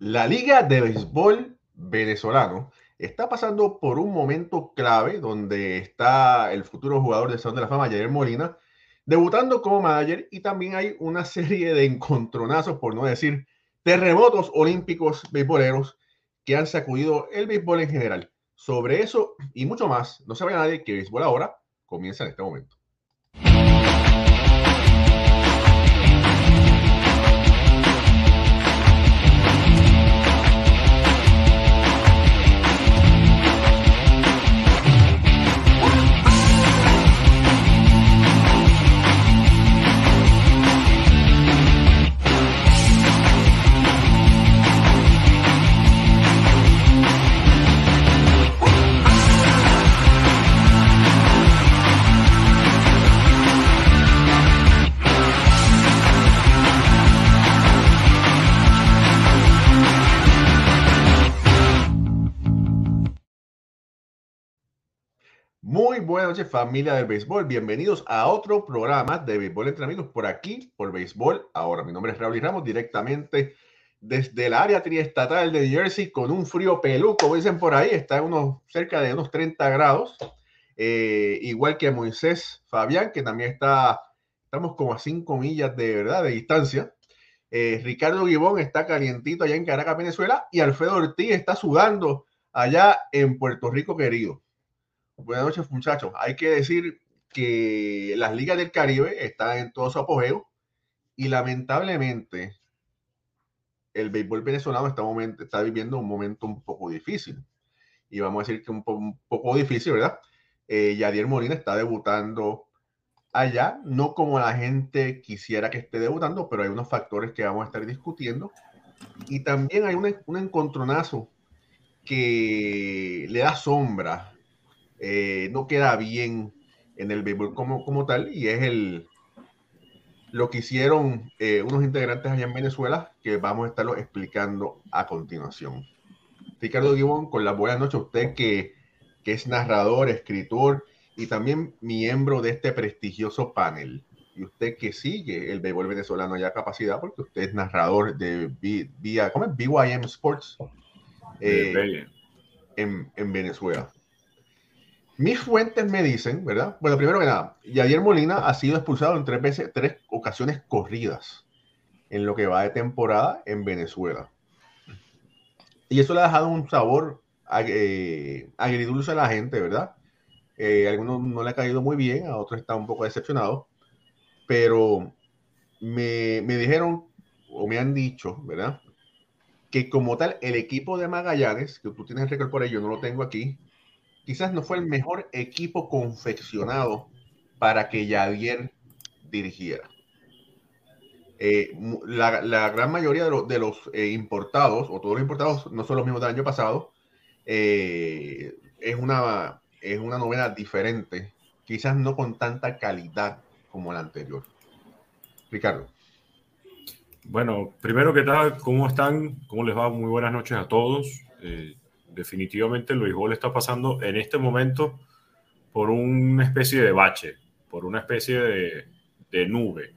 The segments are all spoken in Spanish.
La Liga de Béisbol Venezolano está pasando por un momento clave donde está el futuro jugador de Salón de la Fama, Jair Molina, debutando como manager y también hay una serie de encontronazos, por no decir terremotos olímpicos beisboleros que han sacudido el béisbol en general. Sobre eso y mucho más, no sabe nadie que Béisbol ahora comienza en este momento. Buenas noches familia del béisbol, bienvenidos a otro programa de béisbol entre amigos por aquí, por béisbol. Ahora, mi nombre es Raúl Ramos, directamente desde el área triestatal de Jersey con un frío pelú, como dicen por ahí, está unos, cerca de unos 30 grados, eh, igual que Moisés Fabián, que también está, estamos como a 5 millas de verdad de distancia. Eh, Ricardo Gibón está calientito allá en Caracas, Venezuela, y Alfredo Ortiz está sudando allá en Puerto Rico, querido. Buenas noches, muchachos. Hay que decir que las ligas del Caribe están en todo su apogeo y lamentablemente el béisbol venezolano está, momento, está viviendo un momento un poco difícil. Y vamos a decir que un, un poco difícil, ¿verdad? Eh, Yadier Molina está debutando allá, no como la gente quisiera que esté debutando, pero hay unos factores que vamos a estar discutiendo. Y también hay un, un encontronazo que le da sombra eh, no queda bien en el béisbol como, como tal y es el lo que hicieron eh, unos integrantes allá en Venezuela que vamos a estarlo explicando a continuación. Ricardo Gibón, con la buena noche, usted que, que es narrador, escritor y también miembro de este prestigioso panel. Y usted que sigue el béisbol venezolano ya capacidad, porque usted es narrador de vía, ¿cómo es? BYM Sports eh, en, en Venezuela. Mis fuentes me dicen, ¿verdad? Bueno, primero que nada, Yadier Molina ha sido expulsado en tres veces, tres ocasiones corridas en lo que va de temporada en Venezuela. Y eso le ha dejado un sabor eh, agridulce a la gente, ¿verdad? Eh, a algunos no le ha caído muy bien, a otros están un poco decepcionados, pero me, me dijeron o me han dicho, ¿verdad? Que como tal, el equipo de Magallanes, que tú tienes el récord por ello, no lo tengo aquí, quizás no fue el mejor equipo confeccionado para que Javier dirigiera. Eh, la, gran mayoría de, los eh, importados, o todos los importados, no son los mismos del año pasado, eh, es, una, es una novela diferente, quizás no con tanta calidad como la anterior. Ricardo. Bueno, primero que tal, ¿cómo están? ¿Cómo les va? Muy buenas noches a todos definitivamente el béisbol está pasando en este momento por una especie de bache, por una especie de, nube.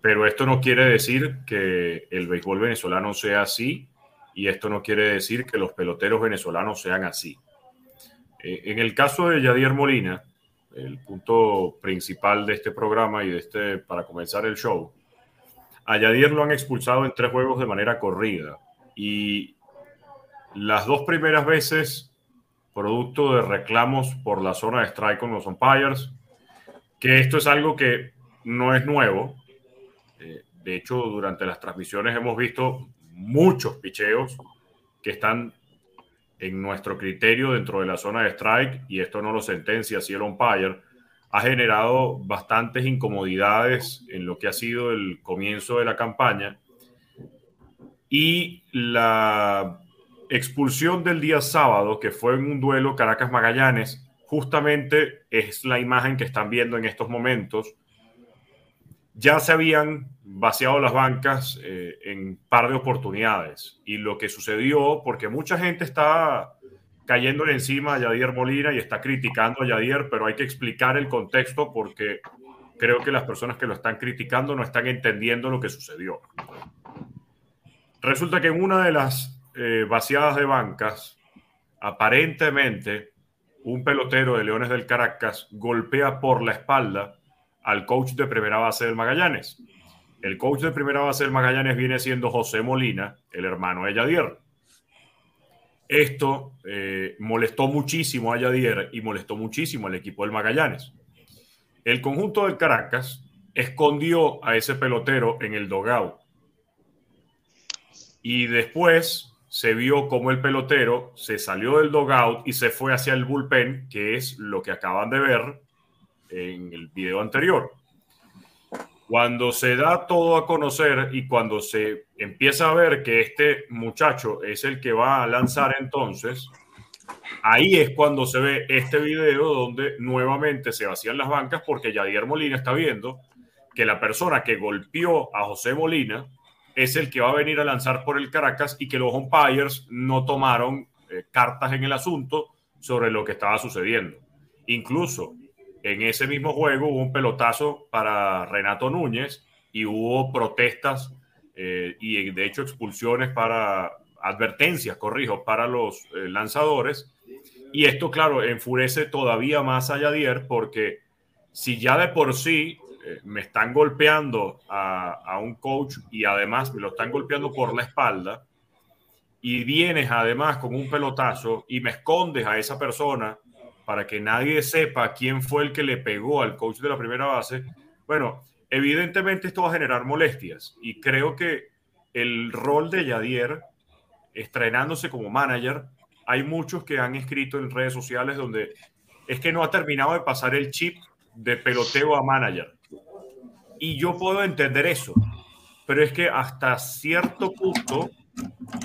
Pero esto no quiere decir que el béisbol venezolano sea así y esto no quiere decir que los peloteros venezolanos sean así. Eh, en el caso de Yadier Molina, el punto principal de este programa y de este para comenzar el show, a Yadier lo han expulsado en tres juegos de manera corrida y las dos primeras veces, producto de reclamos por la zona de strike con los umpires, que esto es algo que no es nuevo. Eh, de hecho, durante las transmisiones hemos visto muchos picheos que están en nuestro criterio dentro de la zona de strike, y esto no lo sentencia si el umpire, ha generado bastantes incomodidades en lo que ha sido el comienzo de la campaña. Y la expulsión del día sábado, que fue en un duelo Caracas-Magallanes, justamente es la imagen que están viendo en estos momentos. Ya se habían vaciado las bancas eh, en par de oportunidades y lo que sucedió, porque mucha gente está cayéndole encima a Yadier Molina y está criticando a Yadier, pero hay que explicar el contexto porque creo que las personas que lo están criticando no están entendiendo lo que sucedió. Resulta que en una de las eh, vaciadas de bancas, aparentemente un pelotero de Leones del Caracas golpea por la espalda al coach de primera base del Magallanes. El coach de primera base del Magallanes viene siendo José Molina, el hermano de Yadier. Esto eh, molestó muchísimo a Yadier y molestó muchísimo al equipo del Magallanes. El conjunto del Caracas escondió a ese pelotero en el dogout. Y después se vio como el pelotero se salió del dogout y se fue hacia el bullpen, que es lo que acaban de ver en el video anterior. Cuando se da todo a conocer y cuando se empieza a ver que este muchacho es el que va a lanzar entonces, ahí es cuando se ve este video donde nuevamente se vacían las bancas porque Yadier Molina está viendo que la persona que golpeó a José Molina es el que va a venir a lanzar por el Caracas y que los umpires no tomaron eh, cartas en el asunto sobre lo que estaba sucediendo. Incluso en ese mismo juego hubo un pelotazo para Renato Núñez y hubo protestas eh, y de hecho expulsiones para advertencias, corrijo, para los eh, lanzadores. Y esto, claro, enfurece todavía más a Yadier porque si ya de por sí eh, me están golpeando a, a, un coach y además me lo están golpeando por la espalda y vienes además con un pelotazo y me escondes a esa persona para que nadie sepa quién fue el que le pegó al coach de la primera base, bueno, evidentemente esto va a generar molestias y creo que el rol de Yadier, estrenándose como manager, hay muchos que han escrito en redes sociales donde es que no ha terminado de pasar el chip de peloteo a manager. Y yo puedo entender eso, pero es que hasta cierto punto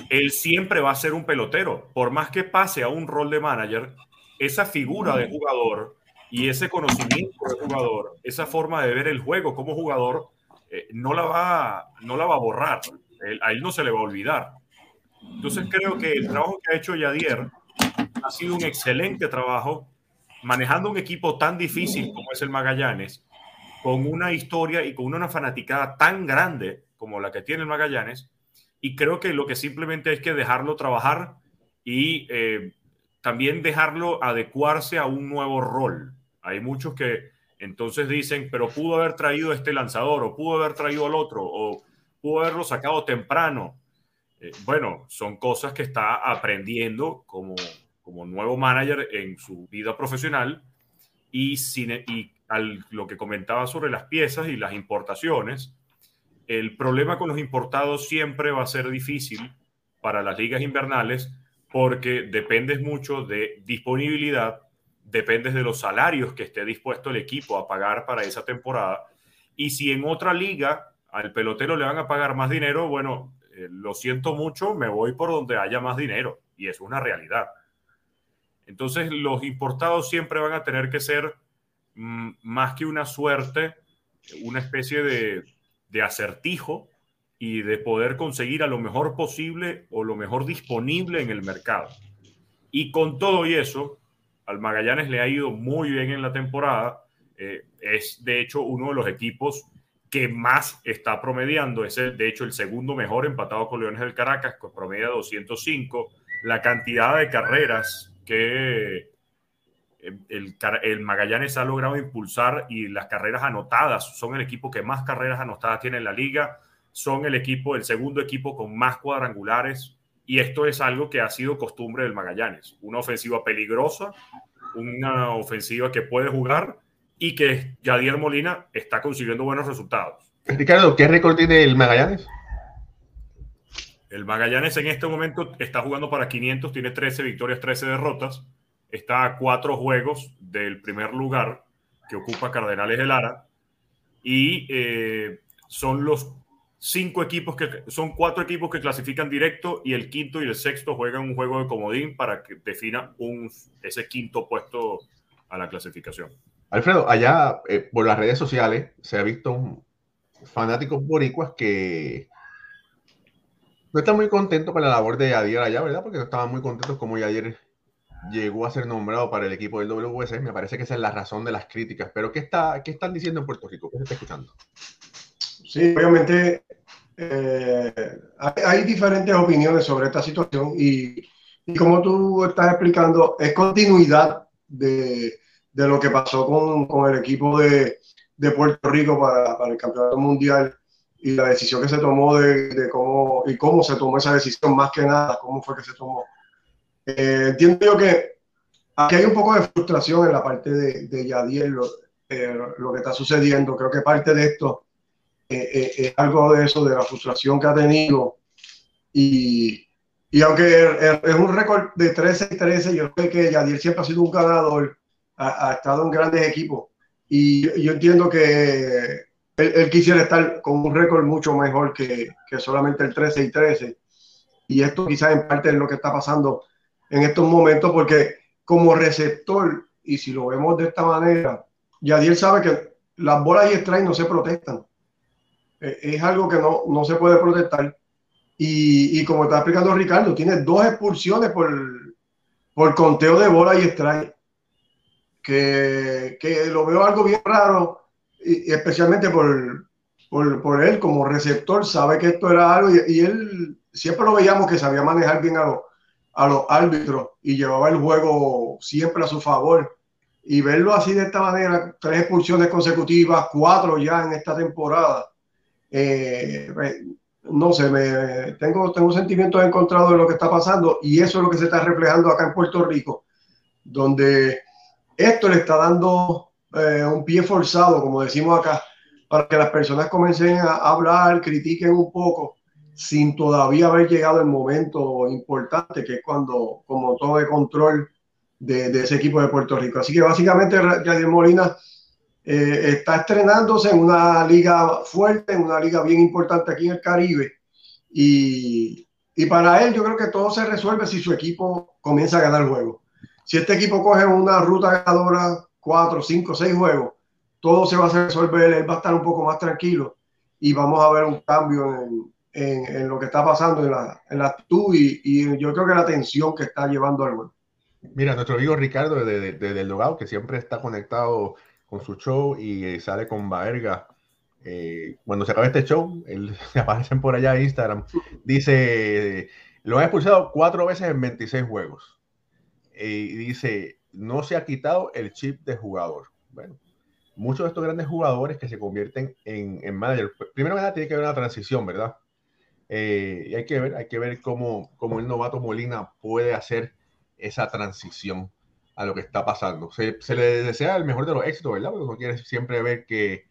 él siempre va a ser un pelotero, por más que pase a un rol de manager, esa figura de jugador y ese conocimiento de jugador, esa forma de ver el juego como jugador, eh, no, la va, no la va a borrar. a él no se le va a olvidar. Entonces creo que el trabajo que ha hecho Yadier ha sido un excelente trabajo manejando un equipo tan difícil como es el Magallanes, con una historia y con una fanaticada tan grande como la que tiene el Magallanes. Y creo que lo que simplemente hay que dejarlo trabajar y eh, también dejarlo adecuarse a un nuevo rol. Hay muchos que entonces dicen, pero pudo haber traído este lanzador o pudo haber traído al otro o pudo haberlo sacado temprano. Eh, bueno, son cosas que está aprendiendo como, como nuevo manager en su vida profesional y, sin, y al, lo que comentaba sobre las piezas y las importaciones, el problema con los importados siempre va a ser difícil para las ligas invernales porque dependes mucho de disponibilidad, dependes de los salarios que esté dispuesto el equipo a pagar para esa temporada. Y si en otra liga al pelotero le van a pagar más dinero, bueno, eh, lo siento mucho, me voy por donde haya más dinero. Y es una realidad. Entonces los importados siempre van a tener que ser más que una suerte, una especie de, de acertijo y de poder conseguir a lo mejor posible o lo mejor disponible en el mercado. Y con todo y eso, al Magallanes le ha ido muy bien en la temporada. Eh, es de hecho uno de los equipos que más está promediando. Es de hecho el segundo mejor empatado con Leones del Caracas, con promedio 205. La cantidad de carreras que el, el, Magallanes ha logrado impulsar y las carreras anotadas son el equipo que más carreras anotadas tiene en la liga son el equipo, el segundo equipo con más cuadrangulares y esto es algo que ha sido costumbre del Magallanes. Una ofensiva peligrosa, una ofensiva que puede jugar y que Yadier Molina está consiguiendo buenos resultados. Ricardo, ¿qué récord tiene el Magallanes? El Magallanes en este momento está jugando para 500, tiene 13 victorias, 13 derrotas. Está a cuatro juegos del primer lugar que ocupa Cardenales de Lara. Y eh, son los cinco equipos que son cuatro equipos que clasifican directo y el quinto y el sexto juegan un juego de comodín para que defina un, ese quinto puesto a la clasificación. Alfredo, allá eh, por las redes sociales se ha visto fanáticos boricuas que no están muy contentos con la labor de Yadier allá, ¿verdad? Porque no estaban muy contentos como Yadier llegó a ser nombrado para el equipo del WS. Me parece que esa es la razón de las críticas. Pero ¿qué, está, qué están diciendo en Puerto Rico? ¿Qué se está escuchando? Sí, obviamente eh, hay, diferentes opiniones sobre esta situación y, y, como tú estás explicando, es continuidad de, de lo que pasó con, con el equipo de, de Puerto Rico para, para, el campeonato mundial y la decisión que se tomó de, de, cómo y cómo se tomó esa decisión más que nada, cómo fue que se tomó. Eh, entiendo yo que aquí hay un poco de frustración en la parte de, de Yadier, lo, eh, lo que está sucediendo. Creo que parte de esto eh, eh, es algo de eso, de la frustración que ha tenido. Y, y aunque es un récord de 13 y 13, yo sé que Yadier siempre ha sido un ganador, ha, ha estado en grandes equipos. Y yo entiendo que él, quisiera estar con un récord mucho mejor que, que, solamente el 13 y 13. Y esto quizás en parte es lo que está pasando en estos momentos, porque como receptor, y si lo vemos de esta manera, Yadier sabe que las bolas y strike no se protestan. Eh, es algo que no, no se puede protestar. Y, y, como está explicando Ricardo, tiene dos expulsiones por, por conteo de bola y strike. Que, que lo veo algo bien raro y, especialmente por, por, por, él como receptor, sabe que esto era algo y, él siempre lo veíamos que sabía manejar bien a, los a los árbitros y llevaba el juego siempre a su favor. Y verlo así de esta manera, tres expulsiones consecutivas, cuatro ya en esta temporada, eh, no sé, me, tengo, tengo sentimientos encontrados de lo que está pasando y eso es lo que se está reflejando acá en Puerto Rico, donde esto le está dando eh, un pie forzado, como decimos acá, para que las personas comiencen a hablar, critiquen un poco, sin todavía haber llegado el momento importante, que es cuando como control de, de, ese equipo de Puerto Rico. Así que básicamente Yadier Molina eh, está estrenándose en una liga fuerte, en una liga bien importante aquí en el Caribe. Y, y para él yo creo que todo se resuelve si su equipo comienza a ganar juegos. Si este equipo coge una ruta ganadora cuatro, cinco, seis juegos, todo se va a resolver, él va a estar un poco más tranquilo y vamos a ver un cambio en, en, lo que está pasando en la, en la actitud y, yo creo que la tensión que está llevando al juego. Mira, nuestro amigo Ricardo desde de, de, del Dogado, que siempre está conectado con su show y eh, sale con Baerga. Eh, cuando se acabe este show, él se aparecen por allá en Instagram, dice, lo han expulsado cuatro veces en 26 juegos. y dice, no se ha quitado el chip de jugador. Bueno, muchos de estos grandes jugadores que se convierten en, en manager, primero nada tiene que haber una transición, ¿verdad? Eh, y hay que ver, hay que ver cómo, cómo, el novato Molina puede hacer esa transición a lo que está pasando. Se, se le desea el mejor de los éxitos, ¿verdad? Porque uno quiere siempre ver que,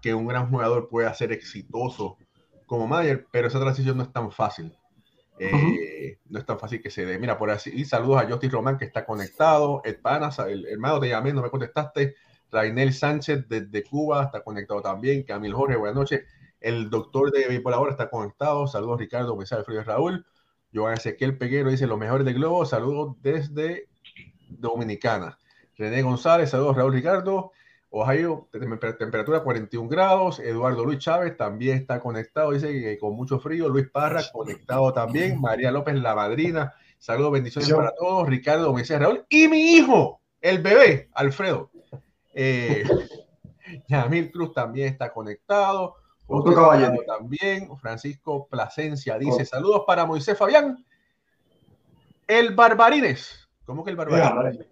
que un gran jugador pueda ser exitoso como manager, pero esa transición no es tan fácil. Eh, no es tan fácil que se dé. Mira, por así, y saludos a Justin Román que está conectado. El Panas, el hermano, te llamé, no me contestaste. Rainel Sánchez desde Cuba está conectado también. Camil Jorge, buenas noches. El doctor de Bipolar está conectado. Saludos Ricardo, mensaje Frío Raúl. Joan Ezequiel Peguero dice los mejores de Globo. Saludos desde Dominicana. René González, saludos Raúl Ricardo. Ohio, temperatura 41 grados. Eduardo Luis Chávez también está conectado, dice que con mucho frío. Luis Parra conectado también. María López, la madrina. Saludos, bendiciones para todos. Ricardo Moisés Raúl y mi hijo, el bebé, Alfredo. Eh, Yamil Cruz también está conectado. Otro caballero también. Francisco Plasencia dice: oh. Saludos para Moisés Fabián. El Barbarines. ¿Cómo que el Barbarines?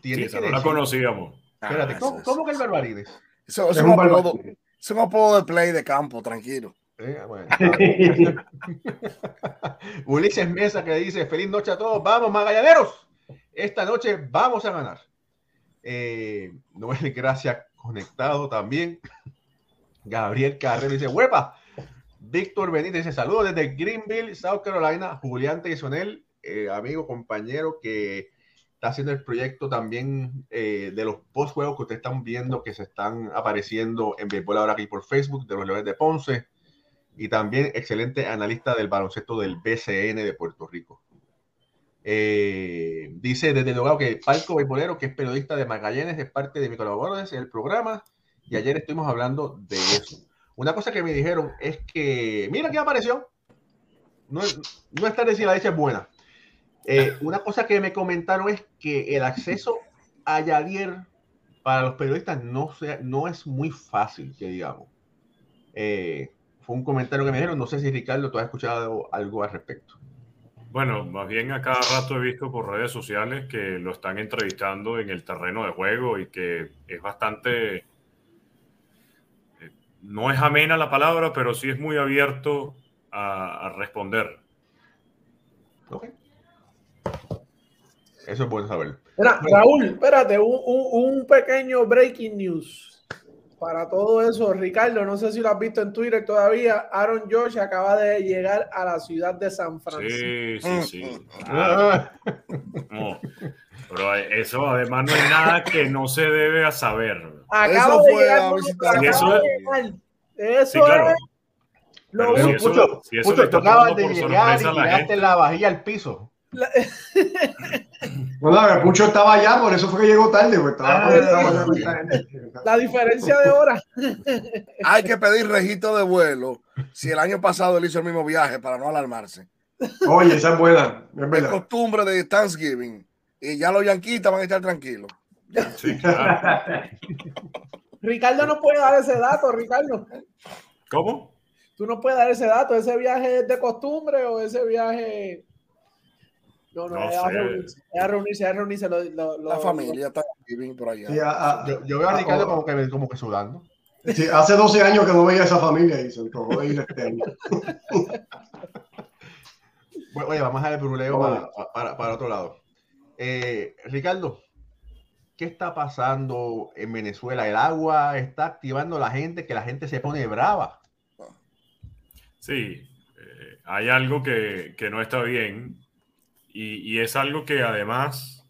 tiene sí, que no la conocíamos. Espérate, ¿cómo, ah, ¿cómo, que el Barbarines? Eso, eso es, un apodo, es un apodo de play de campo, tranquilo. Eh, bueno. Ulises Mesa que dice: Feliz noche a todos, vamos, magallaneros. Esta noche vamos a ganar. Eh, Noel Gracias conectado también. Gabriel Carrero dice: Huepa. Víctor Benítez dice: Saludos desde Greenville, South Carolina. Julián Teisonel, eh, amigo, compañero que está haciendo el proyecto también eh, de los post juegos que ustedes están viendo que se están apareciendo en Béisbol ahora aquí por Facebook de los Leones de Ponce y también excelente analista del baloncesto del BCN de Puerto Rico. Eh, dice desde luego que Palco Beisbolero, que es periodista de Magallanes, es parte de mi colaboradores en el programa y ayer estuvimos hablando de eso. Una cosa que me dijeron es que, mira qué apareció. No, no es tarde si la leche es buena. Eh, una cosa que me comentaron es que el acceso a Yadier para los periodistas no, sea, no es muy fácil, que digamos. Eh, fue un comentario que me dijeron, no sé si Ricardo, tú has escuchado algo al respecto. Bueno, más bien a cada rato he visto por redes sociales que lo están entrevistando en el terreno de juego y que es bastante, eh, no es amena la palabra, pero sí es muy abierto a, a responder. Ok. Eso es bueno saber. Mira, Raúl, espérate, un, un, un pequeño breaking news para todo eso, Ricardo, no sé si lo has visto en Twitter todavía, Aaron George acaba de llegar a la ciudad de San Francisco. Sí, sí, sí. No, pero eso además no es nada que no se debe a saber. Acaba Eso de fue llegar, a acaba visitar. de Eso es-. Eso Sí, claro. es lo Pero si eso- si eso Pucho, tú acabas de llegar y la tiraste gente. la vajilla al piso. La- Bueno, Pucho estaba allá, por eso fue que llegó tarde. pues, estaba- Ah. estaba la diferencia de hora. Hay que pedir registro de vuelo si el año pasado él hizo el mismo viaje para no alarmarse. Oye, esa es buena, es Es verdad. costumbre de Thanksgiving y ya los yanquitas van a estar tranquilos. Sí, claro. Ricardo no puede dar ese dato, Ricardo. ¿Cómo? Tú no puedes dar ese dato. ¿Ese viaje es de costumbre o ese viaje.? No, no, No es, a reunirse, es a reunirse, es a reunirse. Lo, lo- La lo- familia Thanksgiving por allá. Sí, a- a- Yo, yo veo a Ah, Ricardo oh. como que, como que sudando. sí, hace 12 años que no veía a esa familia y se antojó de ir este año. Bueno, oye, vamos a dejar el bruleo para, para, para otro lado. Eh, Ricardo, ¿qué está pasando en Venezuela? El agua está activando a la gente, que la gente se pone brava. Sí, eh, hay algo que, que no está bien y, es algo que además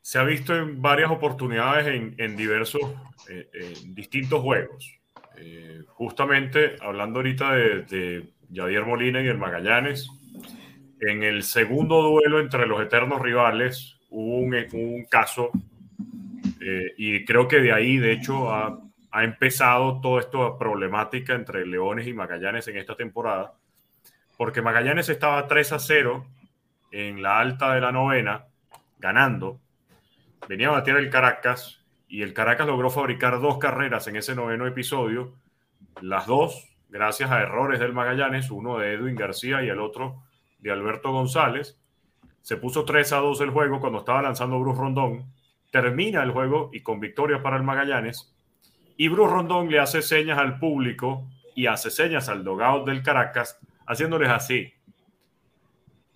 se ha visto en varias oportunidades en, diversos, eh, en distintos juegos. Eh, justamente hablando ahorita de, de Javier Molina y el Magallanes, en el segundo duelo entre los eternos rivales hubo un, caso eh, y creo que de ahí, de hecho, ha, ha empezado toda esta problemática entre Leones y Magallanes en esta temporada, porque Magallanes estaba 3 a 0 en la alta de la novena, ganando, venía a batir el Caracas y el Caracas logró fabricar dos carreras en ese noveno episodio, las dos gracias a errores del Magallanes, uno de Edwin García y el otro de Alberto González. Se puso 3 a 2 el juego cuando estaba lanzando Bruce Rondón. Termina el juego y con victoria para el Magallanes. Y Bruce Rondón le hace señas al público y hace señas al dogout del Caracas, haciéndoles así.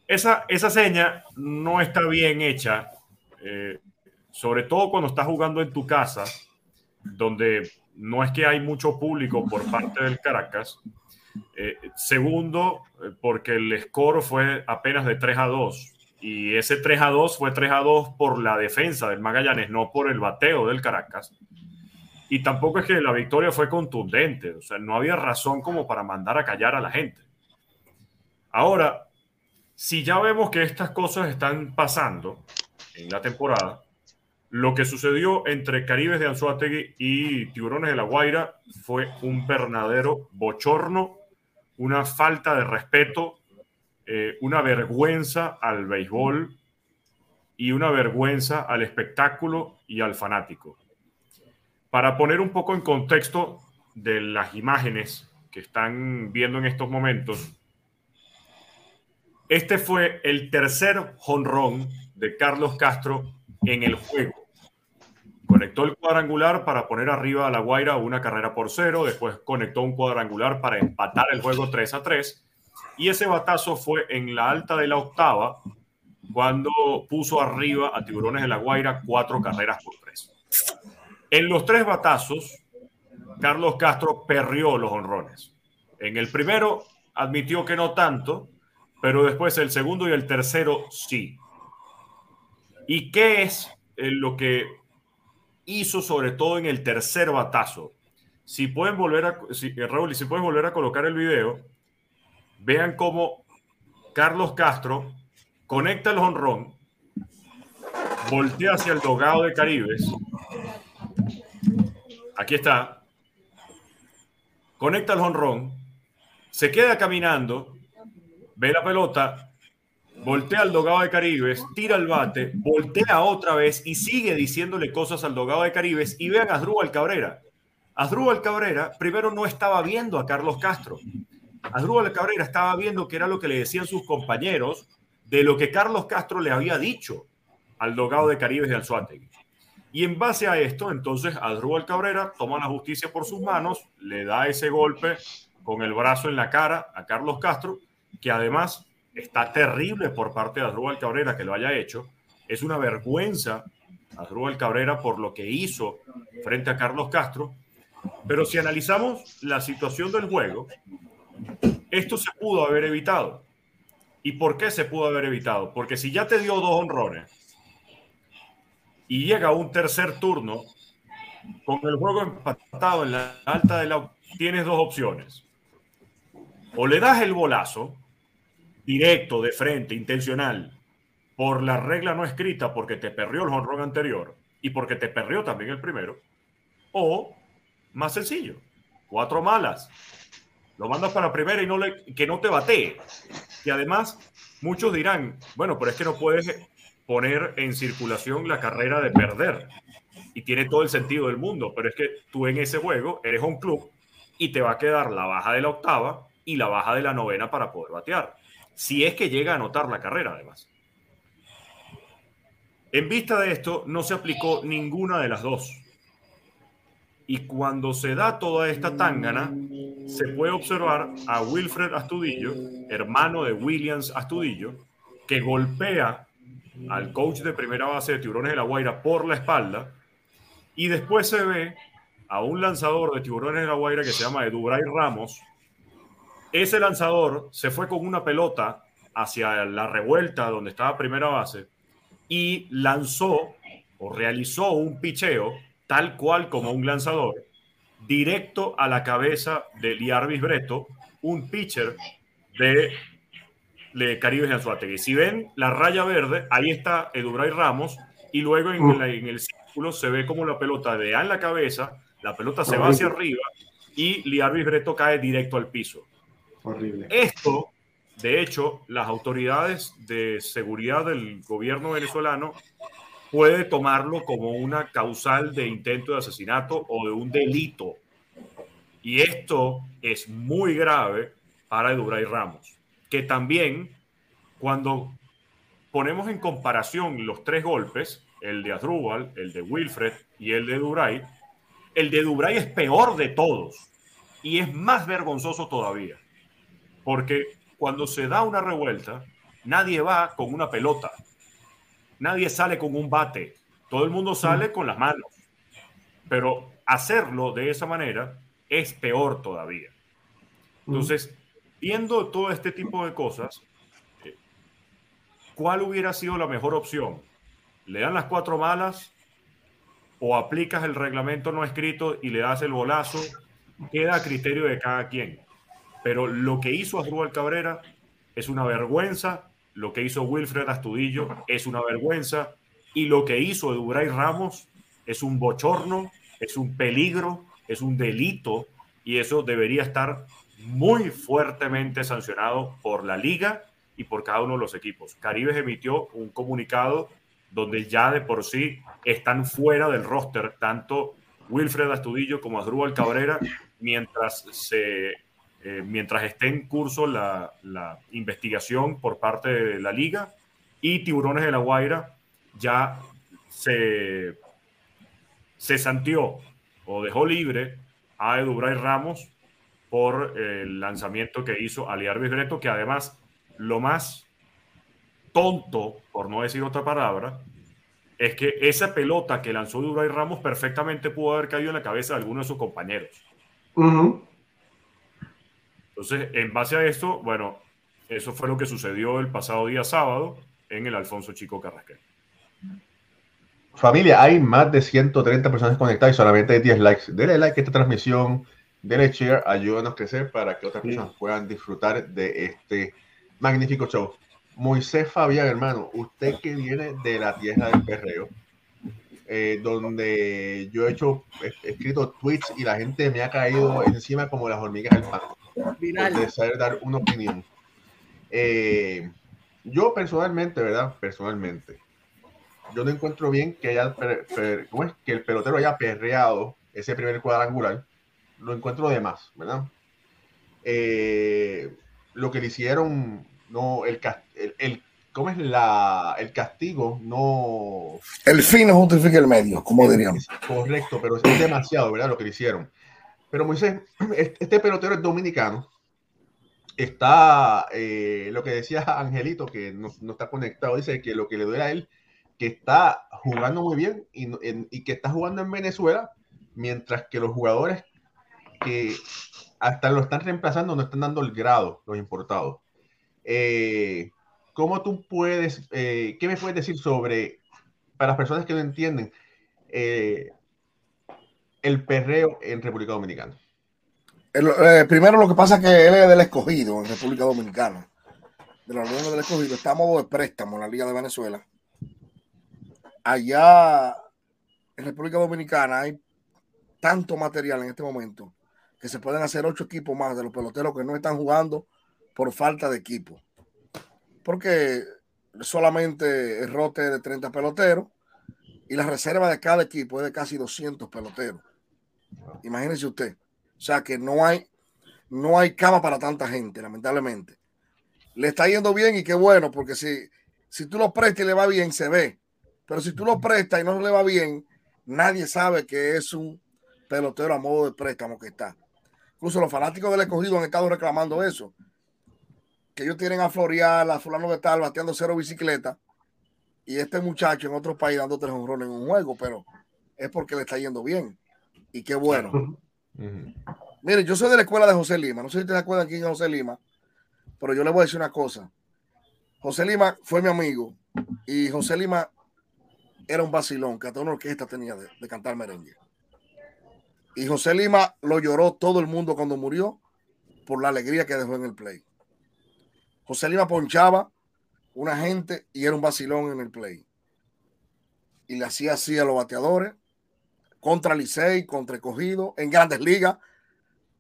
Esa, esa seña no está bien hecha, eh, sobre todo cuando estás jugando en tu casa, donde no es que hay mucho público por parte del Caracas. Eh, segundo, eh, porque el score fue apenas de 3 a 2. Y ese 3 a 2 fue 3 a 2 por la defensa del Magallanes, no por el bateo del Caracas. Y tampoco es que la victoria fue contundente, o sea, no había razón como para mandar a callar a la gente. Ahora, si ya vemos que estas cosas están pasando en la temporada, lo que sucedió entre Caribes de Anzuategui y Tiburones de la Guaira fue un verdadero bochorno, una falta de respeto, eh, una vergüenza al béisbol y una vergüenza al espectáculo y al fanático. Para poner un poco en contexto de las imágenes que están viendo en estos momentos, este fue el tercer jonrón de Carlos Castro en el juego. Conectó el cuadrangular para poner arriba a La Guaira una carrera por cero, después conectó un cuadrangular para empatar el juego 3 a 3, y ese batazo fue en la alta de la octava, cuando puso arriba a Tiburones de La Guaira cuatro carreras por tres. En los tres batazos, Carlos Castro perrió los honrones. En el primero admitió que no tanto, pero después el segundo y el tercero sí. ¿Y qué es eh, lo que hizo sobre todo en el tercer batazo? Si pueden volver a, eh, Raúl, y si puedes volver a colocar el video, vean cómo Carlos Castro conecta el honrón, voltea hacia el dogado de Caribes. Aquí está. Conecta el honrón, se queda caminando, ve la pelota, voltea al dogado de Caribes, tira el bate, voltea otra vez y sigue diciéndole cosas al dogado de Caribes y vean a Asdrúbal Cabrera. Asdrúbal Cabrera primero no estaba viendo a Carlos Castro. Asdrúbal Cabrera estaba viendo que era lo que le decían sus compañeros de lo que Carlos Castro le había dicho al dogado de Caribes de Alzuategui. Y en base a esto, entonces, Asdrúbal Cabrera toma la justicia por sus manos, le da ese golpe con el brazo en la cara a Carlos Castro, que además está terrible por parte de Asdrúbal Cabrera que lo haya hecho. Es una vergüenza Asdrúbal Cabrera por lo que hizo frente a Carlos Castro. Pero si analizamos la situación del juego, esto se pudo haber evitado. ¿Y por qué se pudo haber evitado? Porque si ya te dio dos honrones y llega un tercer turno con el juego empatado en la alta de la tienes dos opciones. O le das el bolazo directo, de frente, intencional, por la regla no escrita, porque te perrió el honrón anterior y porque te perrió también el primero, o más sencillo, cuatro malas. Lo mandas para primera y no le, que no te batee. Y además, muchos dirán, bueno, pero es que no puedes poner en circulación la carrera de perder. Y tiene todo el sentido del mundo, pero es que tú en ese juego eres un club y te va a quedar la baja de la octava y la baja de la novena para poder batear. Si es que llega a anotar la carrera, además. En vista de esto, no se aplicó ninguna de las dos. Y cuando se da toda esta tangana, se puede observar a Wilfred Astudillo, hermano de Williams Astudillo, que golpea al coach de primera base de Tiburones de la Guaira por la espalda. Y después se ve a un lanzador de Tiburones de la Guaira que se llama Edubray Ramos. Ese lanzador se fue con una pelota hacia la revuelta donde estaba primera base y lanzó o realizó un picheo tal cual como un lanzador directo a la cabeza de Liarvis Breto, un pitcher de, de Caribe Anzuategui. Si ven la raya verde, ahí está Edubray Ramos y luego en, en el círculo se ve como la pelota de en la cabeza, la pelota se va hacia arriba y Liarvis Breto cae directo al piso. Horrible. Esto, de hecho, las autoridades de seguridad del gobierno venezolano puede tomarlo como una causal de intento de asesinato o de un delito. Y esto es muy grave para Eduray Ramos, que también cuando ponemos en comparación los tres golpes, el de Adrúbal, el de Wilfred y el de Duray, el de Duray es peor de todos y es más vergonzoso todavía. Porque cuando se da una revuelta, nadie va con una pelota. Nadie sale con un bate. Todo el mundo sale con las manos. Pero hacerlo de esa manera es peor todavía. Entonces, viendo todo este tipo de cosas, eh, ¿cuál hubiera sido la mejor opción? ¿Le dan las cuatro malas o aplicas el reglamento no escrito y le das el bolazo? Queda a criterio de cada quien. Pero lo que hizo Asdrúbal Cabrera es una vergüenza, lo que hizo Wilfred Astudillo es una vergüenza y lo que hizo Eduray Ramos es un bochorno, es un peligro, es un delito y eso debería estar muy fuertemente sancionado por la liga y por cada uno de los equipos. Caribes emitió un comunicado donde ya de por sí están fuera del roster tanto Wilfred Astudillo como Asdrúbal Cabrera mientras se eh, mientras esté en curso la, investigación por parte de la liga y Tiburones de la Guaira ya se, se santió o dejó libre a Edubray Ramos por el lanzamiento que hizo Aliar Breto, que además lo más tonto, por no decir otra palabra, es que esa pelota que lanzó Edubray Ramos perfectamente pudo haber caído en la cabeza de alguno de sus compañeros. Uh. Entonces, en base a esto, bueno, eso fue lo que sucedió el pasado día sábado en el Alfonso Chico Carrasquel. Familia, hay más de 130 personas conectadas y solamente hay 10 likes. Denle like a esta transmisión, denle share, ayúdanos a crecer para que otras personas puedan disfrutar de este magnífico show. Moisés Fabián, hermano, usted que viene de la tierra del perreo, eh, donde yo he hecho, he escrito tweets y la gente me ha caído encima como las hormigas al pan. De saber dar una opinión. Eh, yo personalmente, ¿verdad? Personalmente, yo no encuentro bien que haya per, per, ¿cómo es? que el pelotero haya perreado ese primer cuadrangular, lo encuentro de más, ¿verdad? Eh, lo que le hicieron, no, el, el, el ¿cómo es la, el castigo? No. El fin no justifica el medio, como diríamos. Correcto, pero es demasiado, ¿verdad? Lo que le hicieron. Pero Moisés, este pelotero es dominicano. Está, eh, lo que decía Angelito, que no, no, está conectado, dice que lo que le duele a él, que está jugando muy bien y, y que está jugando en Venezuela, mientras que los jugadores que hasta lo están reemplazando no están dando el grado, los importados. Eh, ¿Cómo tú puedes, eh, qué me puedes decir sobre, para las personas que no entienden, el perreo en República Dominicana? Eh, primero lo que pasa es que él es del escogido en República Dominicana. De la Unión del Escogido. Está a modo de préstamo en la Liga de Venezuela. Allá en República Dominicana hay tanto material en este momento que se pueden hacer ocho equipos más de los peloteros que no están jugando por falta de equipo porque solamente el rote de 30 peloteros y la reserva de cada equipo es de casi 200 peloteros. Imagínense usted. O sea que no hay, no hay cama para tanta gente, lamentablemente. Le está yendo bien y qué bueno, porque si, si tú lo prestas y le va bien, se ve. Pero si tú lo prestas y no le va bien, nadie sabe que es un pelotero a modo de préstamo que está. Incluso los fanáticos del escogido han estado reclamando eso que ellos tienen a Florial, a fulano de tal, bateando cero bicicleta, y este muchacho en otro país dando tres honrones en un juego, pero es porque le está yendo bien. Y qué bueno. Mire, yo soy de la escuela de José Lima. No sé si te acuerdan quién es José Lima, pero yo le voy a decir una cosa. José Lima fue mi amigo y José Lima era un vacilón que a toda una orquesta tenía de, de cantar merengue. Y José Lima lo lloró todo el mundo cuando murió por la alegría que dejó en el play. José Lima ponchaba una gente y era un vacilón en el play. Y le hacía así a los bateadores contra Licey, contra Cogido, en grandes ligas.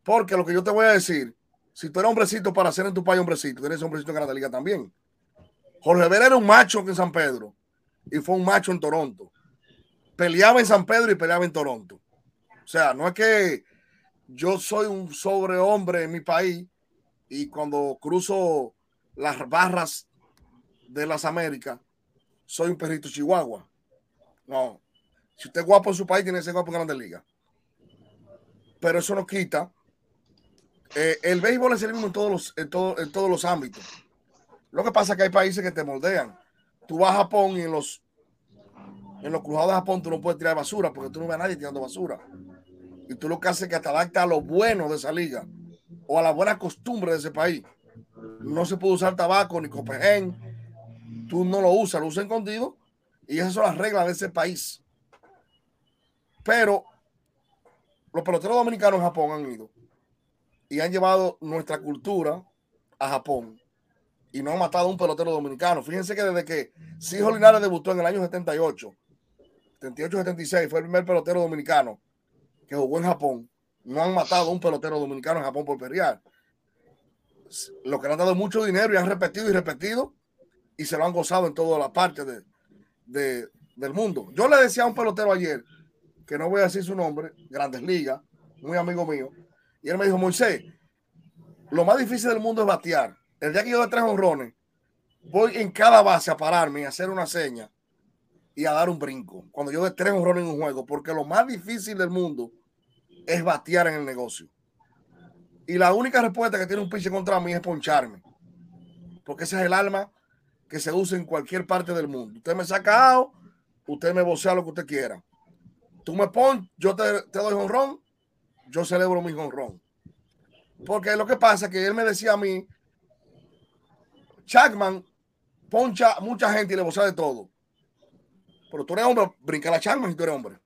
Porque lo que yo te voy a decir, si tú eres hombrecito para ser en tu país hombrecito, tienes hombrecito en grandes ligas también. Jorge Vera era un macho en San Pedro y fue un macho en Toronto. Peleaba en San Pedro y peleaba en Toronto. O sea, no es que yo soy un sobrehombre en mi país y cuando cruzo las barras de las Américas, soy un perrito chihuahua. No. Si usted es guapo en su país, tiene que ser guapo en Grandes Ligas. Pero eso no quita. Eh, el béisbol es el mismo en todos, los, en, todo, en todos los ámbitos. Lo que pasa es que hay países que te moldean. Tú vas a Japón y en los, en los cruzados de Japón tú no puedes tirar basura porque tú no ves a nadie tirando basura. Y tú lo que haces es que te adapta a lo bueno de esa liga o a la buena costumbre de ese país no se puede usar tabaco ni copején. Tú no lo usas, lo usas escondido. Y esas son las reglas de ese país. Pero los peloteros dominicanos en Japón han ido y han llevado nuestra cultura a Japón y no han matado a un pelotero dominicano. Fíjense que desde que Sijo Linares debutó en el año 78, 78-76, fue el primer pelotero dominicano que jugó en Japón. No han matado a un pelotero dominicano en Japón por pelear lo que le han dado mucho dinero y han repetido y repetido y se lo han gozado en toda la parte de, de, del mundo. Yo le decía a un pelotero ayer, que no voy a decir su nombre, Grandes Ligas, muy amigo mío, y él me dijo, Moisés, lo más difícil del mundo es batear. El día que yo de tres honrones, voy en cada base a pararme y a hacer una seña y a dar un brinco. Cuando yo de tres honrones en un juego, porque lo más difícil del mundo es batear en el negocio. Y la única respuesta que tiene un pinche contra mí es poncharme. Porque ese es el alma que se usa en cualquier parte del mundo. Usted me saca out, usted me vocea lo que usted quiera. Tú me pones, yo te, te doy honrón, yo celebro mi honrón. Porque lo que pasa es que él me decía a mí, Chapman poncha mucha gente y le vocea de todo. Pero tú eres hombre, brinca la Chapman y tú eres hombre.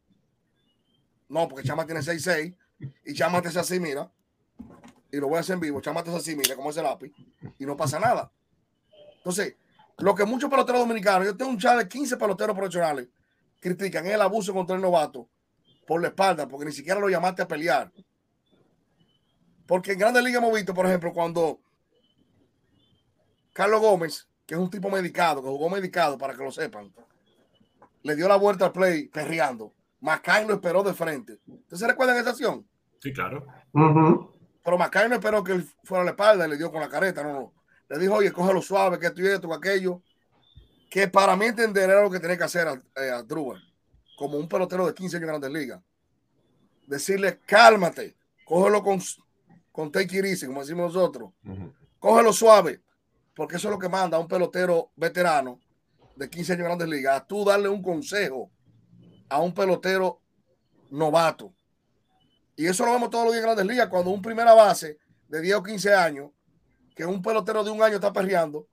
No, porque Chapman tiene 6'6 y Chapman te hace así, mira y lo voy a hacer en vivo, chamates así, mira cómo es el lápiz, y no pasa nada. Entonces, lo que muchos peloteros dominicanos, yo tengo un chat de 15 peloteros profesionales, critican el abuso contra el novato por la espalda, porque ni siquiera lo llamaste a pelear. Porque en Grandes Ligas hemos visto, por ejemplo, cuando Carlos Gómez, que es un tipo medicado, que jugó medicado para que lo sepan, le dio la vuelta al play perreando. Macay lo esperó de frente. ¿Ustedes se recuerdan esa acción? Sí, claro. Ujú. Pero Macay no esperó que él fuera a la espalda y le dio con la careta, no, no. Le dijo, oye, cógelo suave, que esto y esto, que aquello. Que para mí entender era lo que tenía que hacer a, eh, a como un pelotero de 15 años en Grandes Ligas. Decirle, cálmate, cógelo con, con take it easy, como decimos nosotros. Cógelo suave, porque eso es lo que manda a un pelotero veterano de 15 años en Grandes Ligas. A tú darle un consejo a un pelotero novato. Y eso lo vemos todos los días en Grandes Ligas, cuando un primera base de 10 o 15 años, que un pelotero de un año está perreando,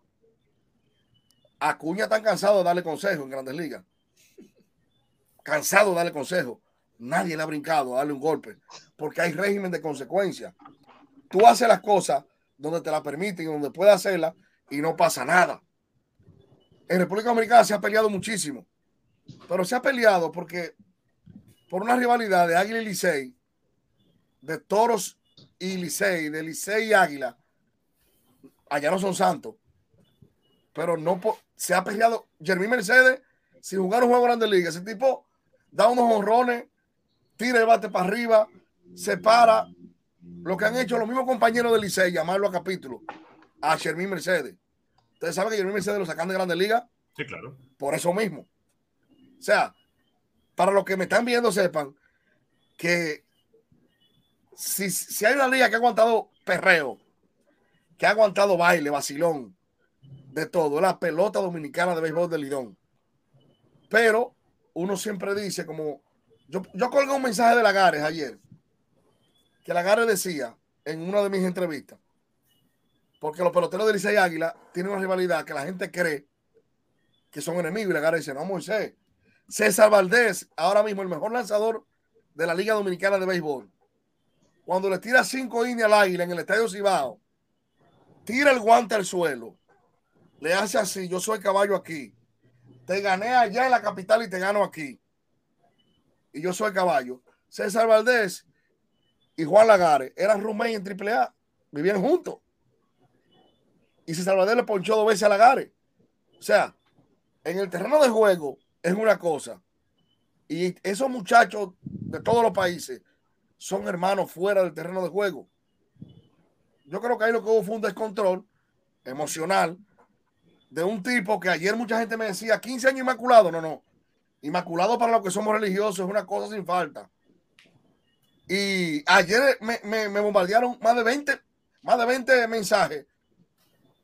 Acuña tan cansado de darle consejo en Grandes Ligas. Cansado de darle consejo. Nadie le ha brincado a darle un golpe, porque hay régimen de consecuencia. Tú haces las cosas donde te la permiten, donde puedes hacerlas y no pasa nada. En República Dominicana se ha peleado muchísimo, pero se ha peleado porque por una rivalidad de Águila y Licey, de Toros y Licey, de Licey y Águila, allá no son santos, pero no se ha peleado. Jermín Mercedes, sin jugar un juego de Grandes Ligas, ese tipo da unos honrones, tira el bate para arriba, se para. Lo que han hecho los mismos compañeros de Licey, llamarlo a capítulo, a Jermín Mercedes. Ustedes saben que Jermín Mercedes lo sacan de Grandes Ligas Sí, claro. por eso mismo. O sea, para los que me están viendo, sepan que si, si hay una liga que ha aguantado perreo, que ha aguantado baile, vacilón, de todo, la pelota dominicana de béisbol de Lidón. Pero uno siempre dice, como yo, yo colgué un mensaje de Lagares ayer, que Lagares decía en una de mis entrevistas, porque los peloteros de Licey Águila tienen una rivalidad que la gente cree que son enemigos. Y Lagares dice, no, Moisés. César Valdés, ahora mismo el mejor lanzador de la Liga Dominicana de Béisbol. Cuando le tira cinco innings al águila en el Estadio Cibao, tira el guante al suelo, le hace así, yo soy caballo aquí. Te gané allá en la capital y te gano aquí. Y yo soy caballo. César Valdés y Juan Lagares eran roommates en AAA, vivían juntos. Y César Valdés le ponchó dos veces a Lagares. O sea, en el terreno de juego es una cosa. Y esos muchachos de todos los países son hermanos fuera del terreno de juego. Yo creo que ahí lo que hubo fue un descontrol emocional de un tipo que ayer mucha gente me decía 15 años inmaculado. No, no. Inmaculado para los que somos religiosos es una cosa sin falta. Y ayer me, me- me bombardearon más de 20, más de 20 mensajes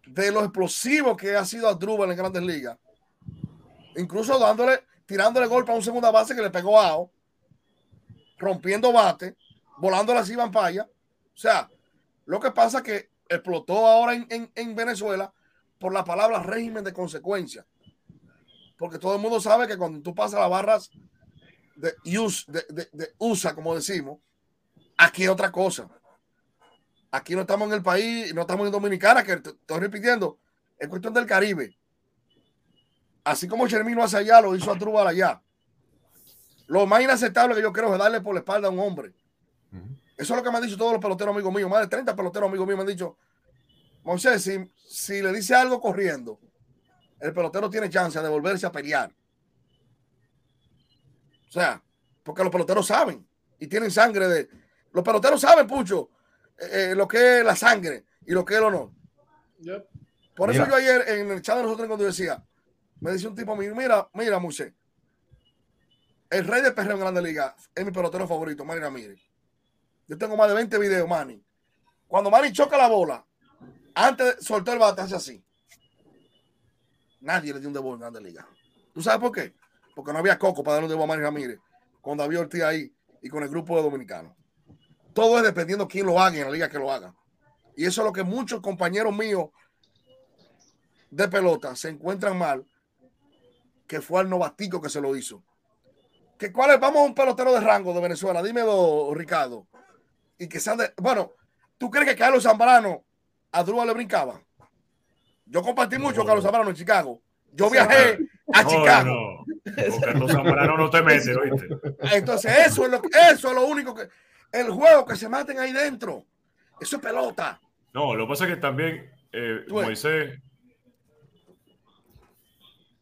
de lo explosivo que ha sido Adrúbal en Grandes Ligas incluso dándole, tirándole golpe a un segunda base que le pegó a Ao, rompiendo bate, volando la Sivan Paya. O sea, lo que pasa es que explotó ahora en, en- en Venezuela por la palabra régimen de consecuencia. Porque todo el mundo sabe que cuando tú pasas las barras de, de, de- de USA, como decimos, aquí es otra cosa. Aquí no estamos en el país, no estamos en Dominicana, que estoy repitiendo, es cuestión del Caribe así como Chermino hace allá, lo hizo a Trubal allá. Lo más inaceptable que yo creo es darle por la espalda a un hombre. Eso es lo que me han dicho todos los peloteros amigos míos. Más de 30 peloteros amigos míos me han dicho, Moisés, si, si le dice algo corriendo, el pelotero tiene chance de volverse a pelear. O sea, porque los peloteros saben y tienen sangre de... Los peloteros saben, Pucho, eh, eh, lo que es la sangre y lo que es el honor. Yep. Por eso yo ayer en el chat de nosotros cuando yo decía, me decía un tipo a mí, mira, mira, Moisés, el rey de perreo en Grande Liga es mi pelotero favorito, Manny Ramírez. Yo tengo más de 20 videos, Manny. Cuando Manny choca la bola, antes de soltar el bate, hace así. Nadie le dio un en Grande Liga. ¿Tú sabes por qué? Porque no había coco para darle un debut a Manny Ramírez con David Ortiz ahí y con el grupo de dominicanos. Todo es dependiendo quién lo haga en la liga que lo haga. Y eso es lo que muchos compañeros míos de pelota se encuentran mal, que fue al novatico que se lo hizo. Que cuál es, vamos a un pelotero de rango de Venezuela, dímelo, Ricardo. Y que sean de, bueno, ¿tú crees que Carlos Zambrano a Drúa le brincaba? Yo compartí mucho con. Carlos Zambrano en Chicago. Yo viajé a Chicago. no. Carlos Zambrano no te metes, ¿oíste? Entonces, eso es lo eso es lo único que el juego que se maten ahí dentro. Eso es pelota. No, lo que pasa es que también, eh. Moisés,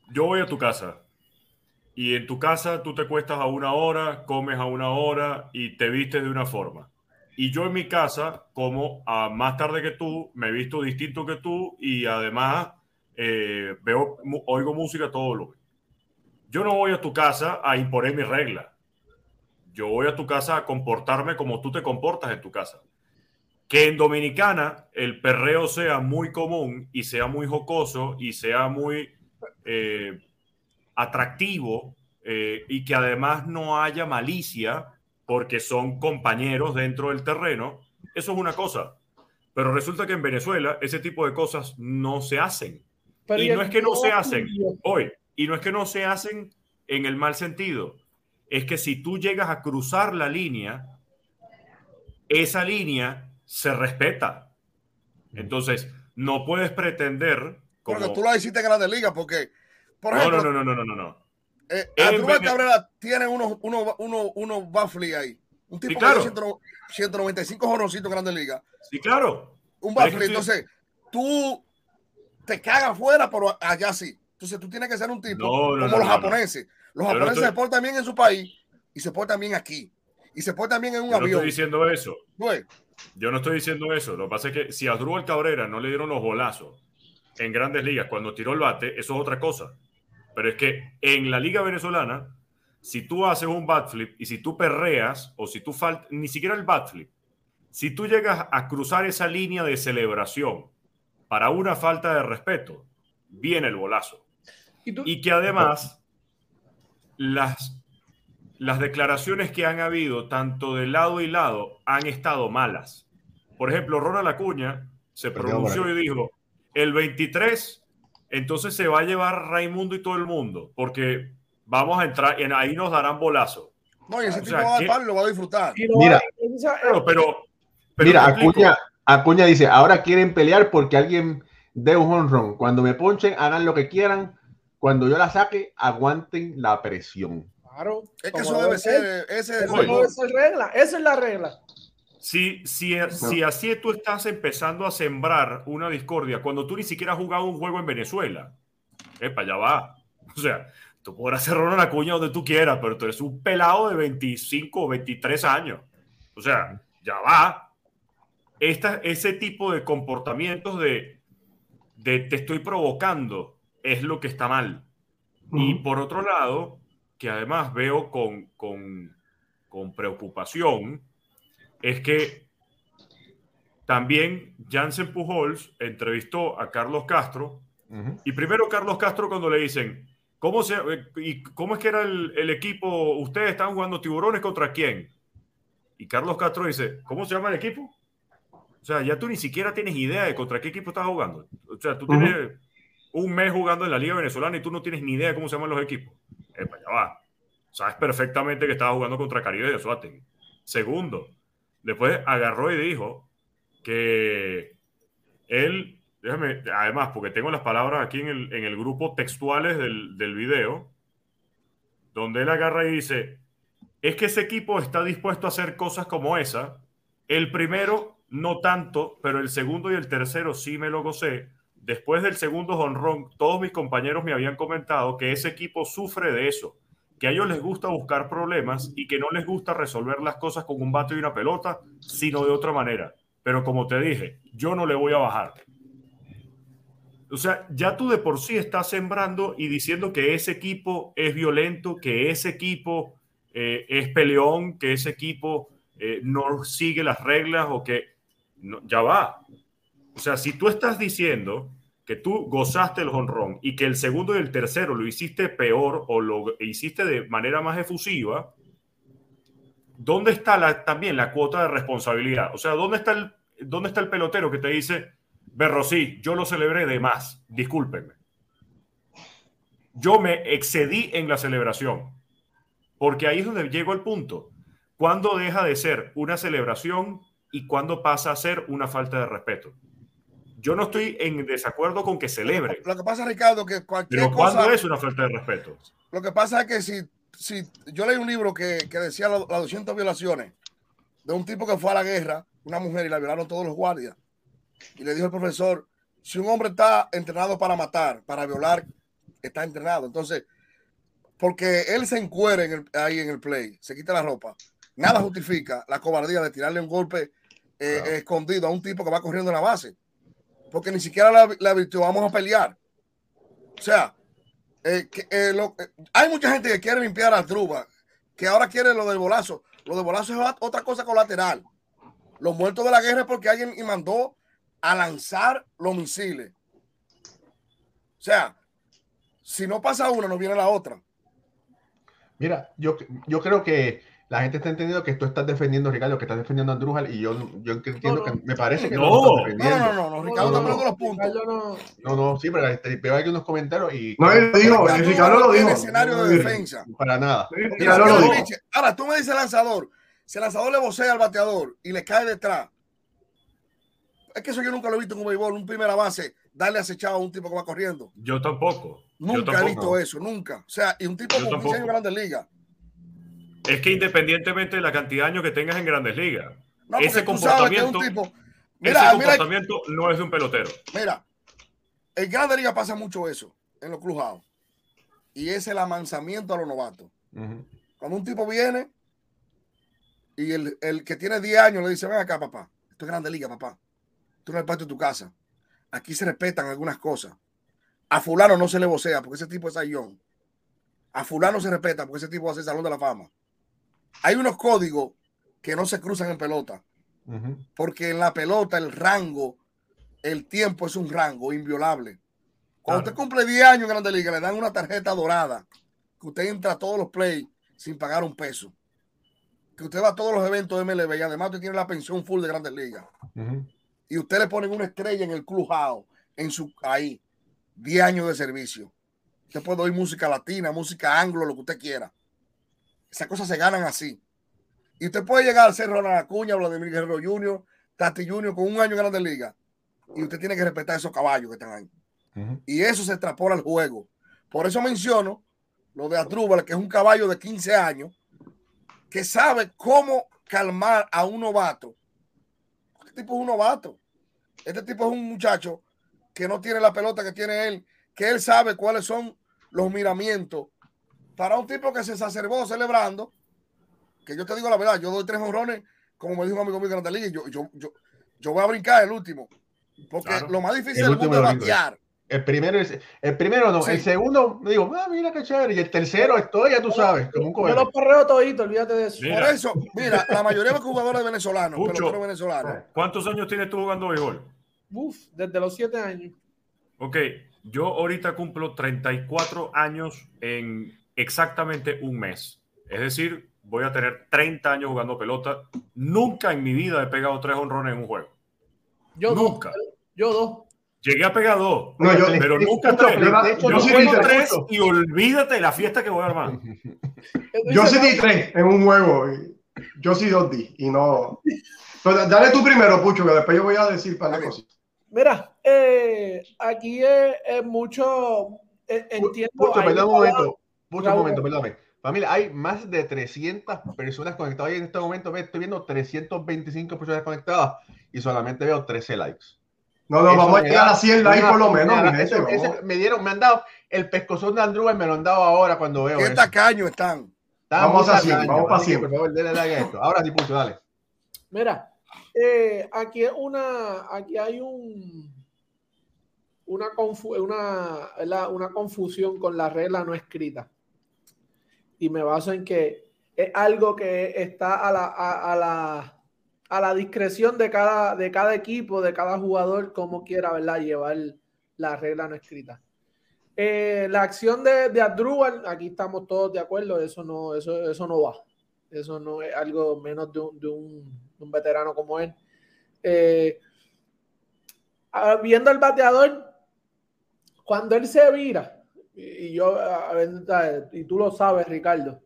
yo voy a tu casa y en tu casa tú te cuestas a una hora, comes a una hora y te vistes de una forma. Y yo en mi casa, como a más tarde que tú, me he visto distinto que tú y además eh, veo, oigo música todo lo que. Yo no voy a tu casa a imponer mi regla. Yo voy a tu casa a comportarme como tú te comportas en tu casa. Que en Dominicana el perreo sea muy común y sea muy jocoso y sea muy eh, atractivo eh, y que además no haya malicia porque son compañeros dentro del terreno, eso es una cosa. Pero resulta que en Venezuela ese tipo de cosas no se hacen. y no es que no se hacen hoy, y no es que no se hacen en el mal sentido. Es que si tú llegas a cruzar la línea, esa línea se respeta. Entonces, no puedes pretender. Como... Porque tú lo hiciste en Grande Liga, porque. Por ejemplo, no, no, no, no, no, no. Eh, Cabrera tiene unos, unos, unos, unos ahí. Un tipo claro. de 195 jorocitos en Grande Liga. Sí, claro. Un baffle. Entonces, tú te cagas fuera, pero allá sí. Entonces, tú tienes que ser un tipo como los japoneses. Los japoneses se portan bien en su país y se portan bien aquí. Y se portan bien en un Yo avión. No estoy diciendo eso. Pues, Yo no estoy diciendo eso. Lo que pasa es que si a Cabrera no le dieron los bolazos en grandes ligas cuando tiró el bate, eso es otra cosa. Pero es que en la liga venezolana, si tú haces un bat flip y si tú perreas o si tú faltas, ni siquiera el bat flip, si tú llegas a cruzar esa línea de celebración para una falta de respeto, viene el bolazo. ¿Y, y que además las, las declaraciones que han habido, tanto de lado y lado, han estado malas. Por ejemplo, Ronald Acuña se pronunció y dijo, el 23, entonces se va a llevar Raimundo y todo el mundo, porque vamos a entrar, en ahí nos darán bolazo. No, y ese o tipo sea, va a lo va a disfrutar. Mira, pero, pero, pero mira Acuña, Acuña dice, ahora quieren pelear porque alguien dé un honrón. Cuando me ponchen, hagan lo que quieran. Cuando yo la saque, aguanten la presión. Claro. Es que eso debe ser, ese eso debe ser regla. Esa es la regla. Si, si, si así tú estás empezando a sembrar una discordia cuando tú ni siquiera has jugado un juego en Venezuela, epa, ya va. O sea, tú podrás cerrar una cuña donde tú quieras, pero tú eres un pelado de 25 o 23 años. O sea, ya va. Esta, ese tipo de comportamientos de, de te estoy provocando es lo que está mal. Uh -huh. Y por otro lado, que además veo con, con, con preocupación, es que también Jansen Pujols entrevistó a Carlos Castro uh -huh. y primero Carlos Castro cuando le dicen, ¿cómo, se, y ¿cómo es que era el, el, equipo? ¿Ustedes están jugando tiburones contra quién? Y Carlos Castro dice, ¿cómo se llama el equipo? O sea, ya tú ni siquiera tienes idea de contra qué equipo estás jugando. O sea, tú uh -huh. tienes un mes jugando en la Liga Venezolana y tú no tienes ni idea de cómo se llaman los equipos. Epa, ya va. Sabes perfectamente que estaba jugando contra Caribe de Suárez. Segundo, después agarró y dijo que él, además, porque tengo las palabras aquí en el, en el grupo textuales del, del video, donde él agarra y dice, es que ese equipo está dispuesto a hacer cosas como esa. El primero, no tanto, pero el segundo y el tercero sí me lo gocé. Después del segundo honrón, todos mis compañeros me habían comentado que ese equipo sufre de eso, que a ellos les gusta buscar problemas y que no les gusta resolver las cosas con un bate y una pelota, sino de otra manera. Pero como te dije, yo no le voy a bajar. O sea, ya tú de por sí estás sembrando y diciendo que ese equipo es violento, que ese equipo eh, es peleón, que ese equipo eh, no sigue las reglas o que ya va. O sea, si tú estás diciendo que tú gozaste el honrón y que el segundo y el tercero lo hiciste peor o lo hiciste de manera más efusiva, ¿dónde está también la cuota de responsabilidad? O sea, ¿dónde está el, dónde está el pelotero que te dice, Berrosí, yo lo celebré de más, discúlpenme? Yo me excedí en la celebración, porque ahí es donde llegó el punto. ¿Cuándo deja de ser una celebración y cuándo pasa a ser una falta de respeto? Yo no estoy en desacuerdo con que celebre. Lo que pasa, Ricardo, que cualquier Pero ¿cuándo cosa, es una falta de respeto? Lo que pasa es que si, si yo leí un libro que, que decía las 200 violaciones de un tipo que fue a la guerra, una mujer, y la violaron todos los guardias. Y le dijo el profesor, si un hombre está entrenado para matar, para violar, está entrenado. Entonces, porque él se encuere en el- ahí en el play, se quita la ropa. Nada justifica la cobardía de tirarle un golpe eh, Claro. escondido a un tipo que va corriendo en la base. Porque ni siquiera la, la virtud, vamos a pelear. O sea, eh, que, eh, eh, hay mucha gente que quiere limpiar a Truba, que ahora quiere lo del bolazo. Lo del bolazo es otra cosa colateral. Los muertos de la guerra es porque alguien mandó a lanzar los misiles. O sea, si no pasa una, no viene la otra. Mira, yo, yo creo que la gente está entendiendo que tú estás defendiendo, Ricardo, que estás defendiendo a Andrújar y yo, yo entiendo No, no. que me parece que No. no, No, estás defendiendo. no, no, no, Ricardo no, está no. poniendo los puntos. No- No, sí, pero este, veo aquí unos comentarios y No, él lo dijo, Ricardo lo dijo. escenario de defensa. para nada. Ricardo lo dijo. Ahora, tú me dices lanzador. Si el lanzador le vocea al bateador y le cae detrás, es que eso yo nunca lo he visto en un béisbol, un primera base, darle acechado a un tipo que va corriendo. Yo tampoco. yo Nunca he visto eso, nunca. O sea, y un tipo Yo con 15 años en tampoco. grandes ligas. Es que independientemente de la cantidad de años que tengas en grandes ligas, No, ese es comportamiento, ese mira, comportamiento no es de un pelotero. mira, en Grandes Ligas pasa mucho eso, en los clubhouse. Y es el amansamiento a los novatos. Cuando un tipo viene y el, el que tiene 10 años le dice, ven acá, papá, esto es Grande Liga, papá. Tú no eres parte de tu casa. Aquí se respetan algunas cosas. A fulano no se le vocea porque ese tipo es ayón. A fulano se respeta porque ese tipo ser Salón de la Fama. Hay unos códigos que no se cruzan en pelota. Porque en la pelota el rango, el tiempo es un rango inviolable. Cuando Claro. usted cumple 10 años en Grande Liga, le dan una tarjeta dorada que usted entra a todos los plays sin pagar un peso. Que usted va a todos los eventos de MLB y además usted tiene la pensión full de Grandes Ligas. Y usted le ponen una estrella en el clubhouse, en su ahí, 10 años de servicio. Usted puede oír música latina, música anglo, lo que usted quiera. Esas cosas se ganan así. Y usted puede llegar a ser Ronald Acuña, Vladimir Guerrero Jr., Tati Jr. con un año en Grandes Ligas. Y usted tiene que respetar esos caballos que están ahí. Y eso se extrapola al juego. Por eso menciono lo de Adrúbal, que es un caballo de 15 años, que sabe cómo calmar a un novato. Este tipo es un novato. Este tipo es un muchacho que no tiene la pelota que tiene él, que él sabe cuáles son los miramientos. Para un tipo que se exacerbó celebrando, que yo te digo la verdad, yo doy tres honrones, como me dijo un amigo mío de Grande Liga, y yo, yo, yo, yo voy a brincar el último. Porque Claro. lo más difícil El del mundo último es batear. El primero, el primero no, Sí. el segundo, me digo, ah, mira qué chévere. Y el tercero, estoy, ya tú sabes, como un Yo los perreo toditos, olvídate de eso. Mira. Por eso, mira, la mayoría de los jugadores venezolanos, peloteros venezolanos, ¿Cuántos años tienes tú jugando béisbol? Uf, desde los siete años. Ok, yo ahorita cumplo 34 años en exactamente un mes. Es decir, voy a tener 30 años jugando pelota. Nunca en mi vida he pegado tres honrones en un juego. Yo Nunca. dos. Yo dos. Llegué a pegar dos, No, yo- pero de- nunca tres. Yo yo sí juego vi tres y olvídate de la fiesta que voy a armar. Yo sí di tres en un juego. y Yo sí dos di. Y no. Pero dale tú primero, Pucho, que después yo voy a decir para la cosa. Mira, eh, aquí es, es mucho. eh, entiendo. Pucho, perdón un momento. Pucho, un Raúl. momento, perdóname. Familia, hay más de 300 personas conectadas y en este momento ve- estoy viendo 325 personas conectadas y solamente veo 13 likes. No, no, Eso vamos a llegar a 100 likes por lo menos, puñalada. mi gente, Eso- ese- me dieron, me han dado el pescozón de Andrew, me lo han dado ahora cuando veo qué eso. tacaños están. Está Vamos a cien, tacaño, vamos pa' así que, cien. Por favor, denle like a esto. Ahora sí, Pucho, dale. Mira, eh, aquí una, aquí hay un una, confu- una, una confusión con la regla no escrita. Y me baso en que es algo que está a la, a, la, a la discreción de cada, de cada equipo, de cada jugador, como quiera ¿verdad? llevar la regla no escrita. Eh, la acción de, de aquí estamos todos de acuerdo, eso no, eso, eso no va. Eso no es algo menos de un, de un, un veterano como él. Eh, ah, viendo el bateador, cuando él se vira, y, yo, a y tú lo sabes, Ricardo,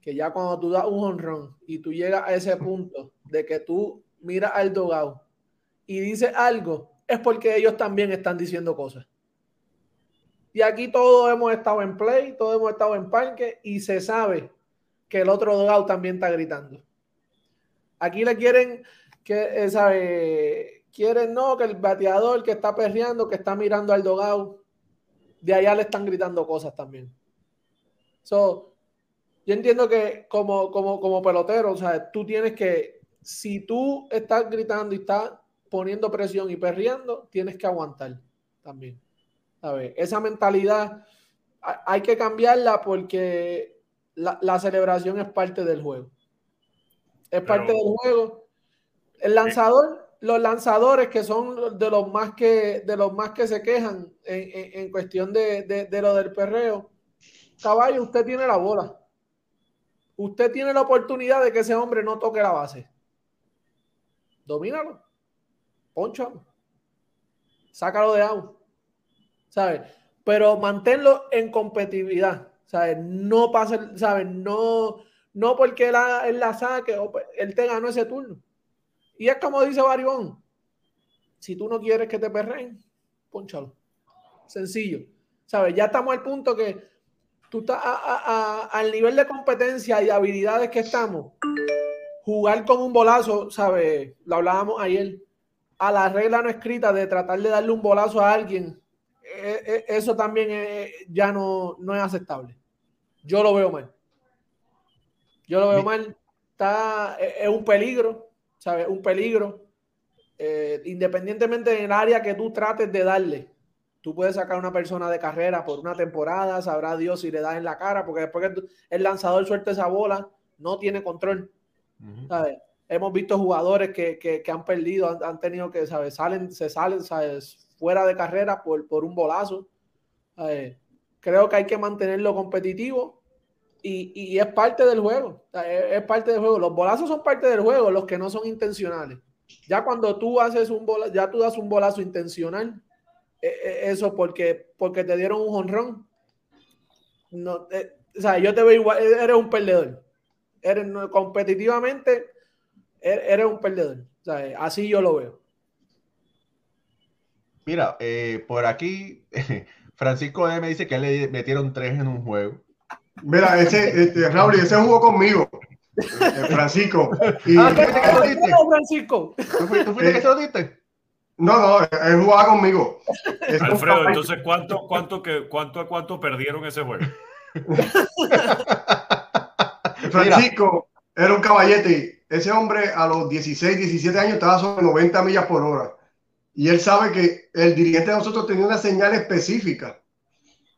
que ya cuando tú das un honrón y tú llegas a ese punto de que tú miras al dogado y dices algo, es porque ellos también están diciendo cosas. Y aquí todos hemos estado en play, todos hemos estado en parque y se sabe que el otro dogado también está gritando. Aquí le quieren que, eh, sabe, quieren no, que el bateador que está perreando, que está mirando al dogado, de allá le están gritando cosas también. So, yo entiendo que como, como, como pelotero, o sea, tú tienes que, si tú estás gritando y estás poniendo presión y perreando, tienes que aguantar también. ¿sabes? Esa mentalidad hay que cambiarla porque la, celebración es parte del juego. Es parte del juego. El lanzador, los lanzadores que son de los más que, de los más que se quejan en, cuestión de, de lo del perreo, caballo, usted tiene la bola. Usted tiene la oportunidad de que ese hombre no toque la base. Domínalo. Ponchalo. Sácalo de agua. ¿Sabes? Pero manténlo en competitividad. ¿Sabes? No pase, ¿sabes? No, no porque él la, saque pues, él te ganó ese turno. Y es como dice Baribón. Si tú no quieres que te perren, ponchalo. Sencillo. ¿Sabes? Ya estamos al punto que tú estás al nivel de competencia y habilidades que estamos, jugar con un bolazo, ¿sabes? Lo hablábamos ayer, a la regla no escrita de tratar de darle un bolazo a alguien, e, e, eso también ya no, no es aceptable. Yo lo veo mal. Yo lo veo mal. Está, e, es un peligro, ¿sabes? Un peligro. Eh, independientemente del área que tú trates de darle. Tú puedes sacar a una persona de carrera por una temporada, sabrá Dios si le das en la cara, porque después que el lanzador suelta esa bola, no tiene control. Hemos visto jugadores que, han perdido, han, tenido que, ¿sabes? Salen, se salen, ¿sabes? Fuera de carrera por, por un bolazo. Creo que hay que mantenerlo competitivo y, es parte del juego. Es, parte del juego. Los bolazos son parte del juego, los que no son intencionales. Ya cuando tú haces un bolazo, ya tú das un bolazo intencional, e, e, eso porque, porque te dieron un honrón. No, eh, o sea, yo te veo igual, e, eres un perdedor. Eres competitivamente, eres un perdedor. Así yo lo veo. Mira, eh, por aquí Francisco M dice que le metieron tres en un juego. Mira, ese, este, Raúl, ese jugó conmigo. Eh, Francisco. Y, ah, ¿qué, Francisco? ¿Tú fuiste, que se lo diste? No, no, él jugaba conmigo. Alfredo, entonces, ¿cuánto, cuánto, que, cuánto a cuánto perdieron ese juego? Francisco era un caballete. Ese hombre a los 16, 17 años estaba sobre 90 millas por hora. Y él sabe que el dirigente de nosotros tenía una señal específica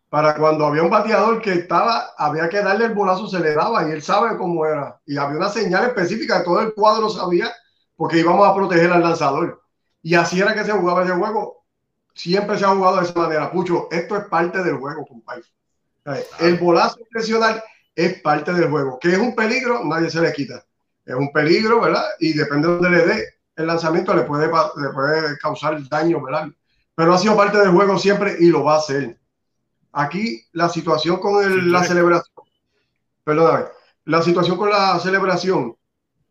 para cuando había un bateador que estaba, había que darle el bolazo, se le daba y él sabe cómo era. Y había una señal específica, todo el cuadro sabía, porque íbamos a proteger al lanzador. Y así era que se jugaba ese juego. Siempre se ha jugado de esa manera. Pucho, esto es parte del juego, compadre. El bolazo intencional es parte del juego. Que es un peligro, nadie se le quita. Es un peligro, ¿verdad? Y depende de donde le dé el lanzamiento, le puede, le puede causar daño, ¿verdad? Pero ha sido parte del juego siempre y lo va a hacer. Aquí la situación con la celebración, perdóname, la situación con la celebración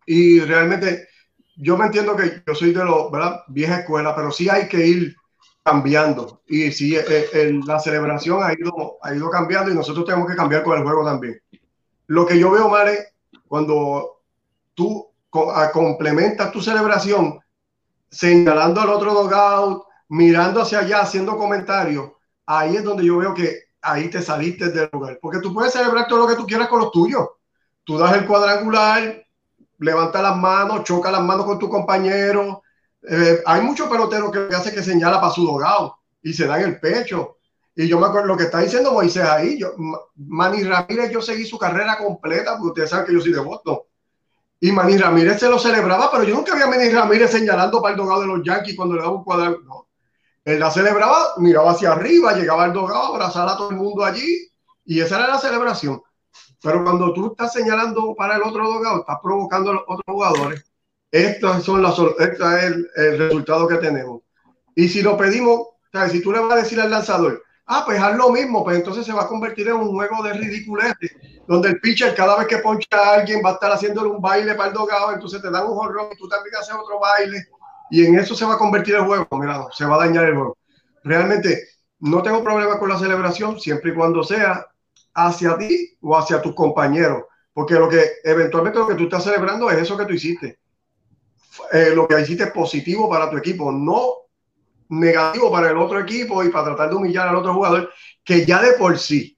y realmente yo me entiendo que yo soy de los, ¿verdad? Vieja escuela, pero sí hay que ir cambiando. Y sí, eh, eh, la celebración ha ido, ha ido cambiando y nosotros tenemos que cambiar con el juego también. Lo que yo veo mal es cuando tú complementas tu celebración señalando al otro dogout, mirando hacia allá, haciendo comentarios. Ahí es donde yo veo que ahí te saliste del lugar. Porque tú puedes celebrar todo lo que tú quieras con los tuyos. Tú das el cuadrangular, levanta las manos, choca las manos con tu compañero. Eh, hay muchos peloteros que hace que señala para su dogado y se dan el pecho. Y yo me acuerdo lo que está diciendo Moisés ahí. Yo, Manny Ramírez, yo seguí su carrera completa, porque ustedes saben que yo soy de Boston. Y Manny Ramírez se lo celebraba, pero yo nunca vi a Manny Ramírez señalando para el dogado de los Yankees cuando le daba un cuadro. No. Él la celebraba, miraba hacia arriba, llegaba al dogado, abrazaba a todo el mundo allí, y esa era la celebración. Pero cuando tú estás señalando para el otro dogado, estás provocando a los otros jugadores. Estos son las, este es el, resultado que tenemos. Y si lo pedimos, si tú le vas a decir al lanzador, ah, pues haz lo mismo, pues entonces se va a convertir en un juego de ridiculez, donde el pitcher cada vez que poncha a alguien va a estar haciéndole un baile para el dogado, entonces te dan un jorrón y tú también haces otro baile, y en eso se va a convertir el juego, mira, se va a dañar el juego. Realmente no tengo problema con la celebración, siempre y cuando sea hacia ti o hacia tus compañeros, porque lo que eventualmente lo que tú estás celebrando es eso que tú hiciste. Eh, lo que hiciste es positivo para tu equipo, no negativo para el otro equipo y para tratar de humillar al otro jugador, que ya de por sí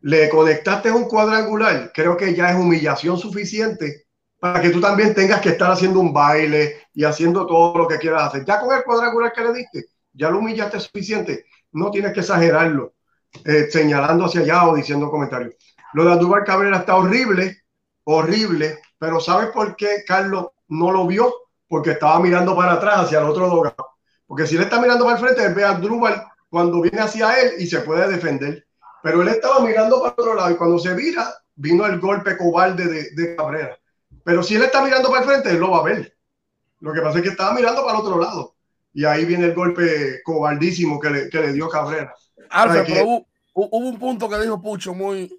le conectaste un cuadrangular, creo que ya es humillación suficiente para que tú también tengas que estar haciendo un baile y haciendo todo lo que quieras hacer. Ya con el cuadrangular que le diste, ya lo humillaste suficiente. No tienes que exagerarlo, eh, señalando hacia allá o diciendo comentarios. Lo de Andújar Cabrera está horrible, horrible, pero ¿sabes por qué Carlos no lo vio? Porque estaba mirando para atrás hacia el otro dogado. Porque si él está mirando para el frente, él ve a cuando viene hacia él y se puede defender. Pero él estaba mirando para otro lado y cuando se vira, vino el golpe cobarde de, de Cabrera. Pero si él está mirando para el frente, él lo va a ver. Lo que pasa es que estaba mirando para el otro lado. Y ahí viene el golpe cobardísimo que le, que le dio Cabrera. Alfred, que- pero hubo, hubo un punto que dijo Pucho muy.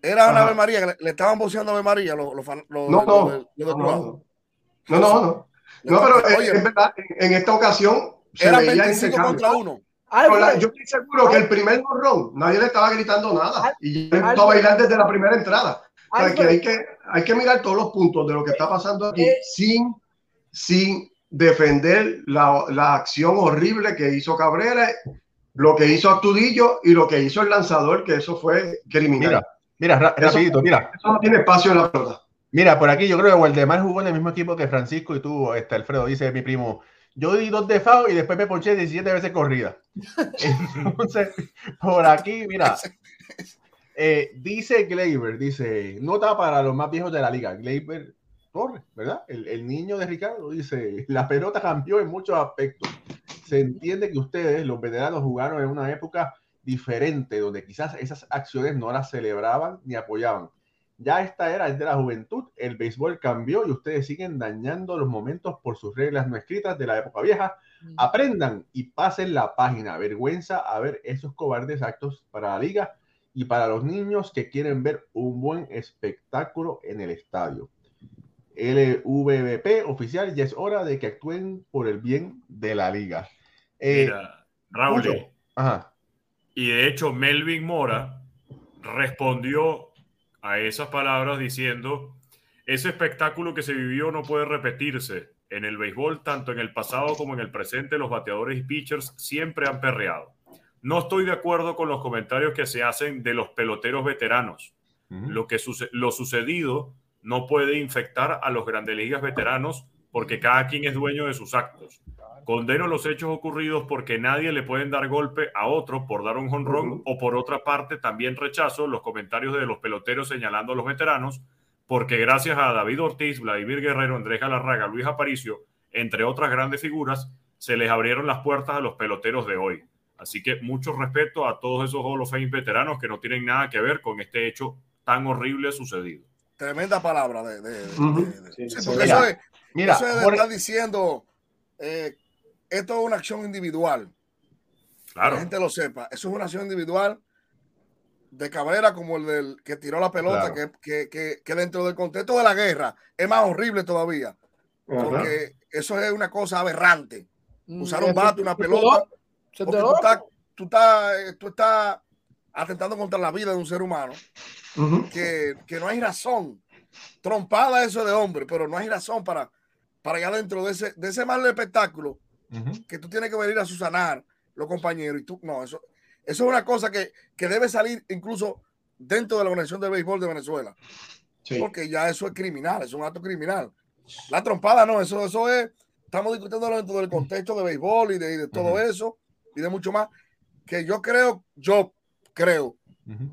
Era una. Ave María, que le, le estaban boceando Ave María los, los, fan- los- No, no, los- no, no, no, no. No, pero Oye, es verdad, en, en esta ocasión se era veía 25 impecable. contra 1. Pero la- Alfred, yo estoy seguro que el primer morrón nadie le estaba gritando nada y ya empezó a bailar desde la primera entrada. O sea, que hay, que hay que mirar todos los puntos de lo que está pasando aquí Eh. sin, sin defender la, la acción horrible que hizo Cabrera, lo que hizo Astudillo y lo que hizo el lanzador, que eso fue criminal. Mira, mira, ra- Eso- rapidito, mira. Eso no tiene espacio en la pelota. Mira, por aquí yo creo que Waldemar jugó en el mismo equipo que Francisco y tú, este Alfredo, dice mi primo. Yo di dos de FAO y después me ponché 17 veces corrida. Entonces, por aquí, mira, eh, dice Gleyber, dice, nota para los más viejos de la liga. Gleyber Torres, ¿verdad? El, el niño de Ricardo dice, la pelota cambió en muchos aspectos. Se entiende que ustedes, los veteranos, jugaron en una época diferente, donde quizás esas acciones no las celebraban ni apoyaban. Ya esta era es de la juventud, el béisbol cambió y ustedes siguen dañando los momentos por sus reglas no escritas de la época vieja. Aprendan y pasen la página. Vergüenza a ver esos cobardes actos para la liga y para los niños que quieren ver un buen espectáculo en el estadio. LVP oficial, ya es hora de que actúen por el bien de la liga. Eh, Mira, Raúl. Ajá. y de hecho Melvin Mora respondió a esas palabras diciendo, ese espectáculo que se vivió no puede repetirse. En el béisbol, tanto en el pasado como en el presente, los bateadores y pitchers siempre han perreado. No estoy de acuerdo con los comentarios que se hacen de los peloteros veteranos. Lo, que suce- lo sucedido no puede infectar a los grandes ligas veteranos porque cada quien es dueño de sus actos. Condeno los hechos ocurridos porque nadie le pueden dar golpe a otro por dar un jonrón o por otra parte también rechazo los comentarios de los peloteros señalando a los veteranos porque gracias a David Ortiz, Vladimir Guerrero, Andrés Galarraga, Luis Aparicio, entre otras grandes figuras, se les abrieron las puertas a los peloteros de hoy. Así que mucho respeto a todos esos Hall of Fame veteranos que no tienen nada que ver con este hecho tan horrible sucedido. Tremenda palabra. De, de- de- Ujú. de- de- Sí, sí, sí. porque Mira, eso es, Mira, eso es de Jorge- estar diciendo, eh, esto es una acción individual. Que Claro, la gente lo sepa. Eso es una acción individual de Cabrera como el del que tiró la pelota, Claro. que, que, que, que dentro del contexto de la guerra es más horrible todavía. Ajá. Porque eso es una cosa aberrante. Usar un bate, una pelota, Porque tú estás, tú, estás, eh, tú estás atentando contra la vida de un ser humano que, que no hay razón. Trompada eso de hombre, pero no hay razón para, para allá dentro de ese, de ese mal espectáculo que tú tienes que venir a susanar los compañeros y tú, no, eso, eso es una cosa que, que debe salir incluso dentro de la Organización de Béisbol de Venezuela, Sí. porque ya eso es criminal, es un acto criminal. La trompada no, eso, eso es, estamos discutiendo dentro del contexto de béisbol y de, y de todo eso y de mucho más, que yo creo, yo creo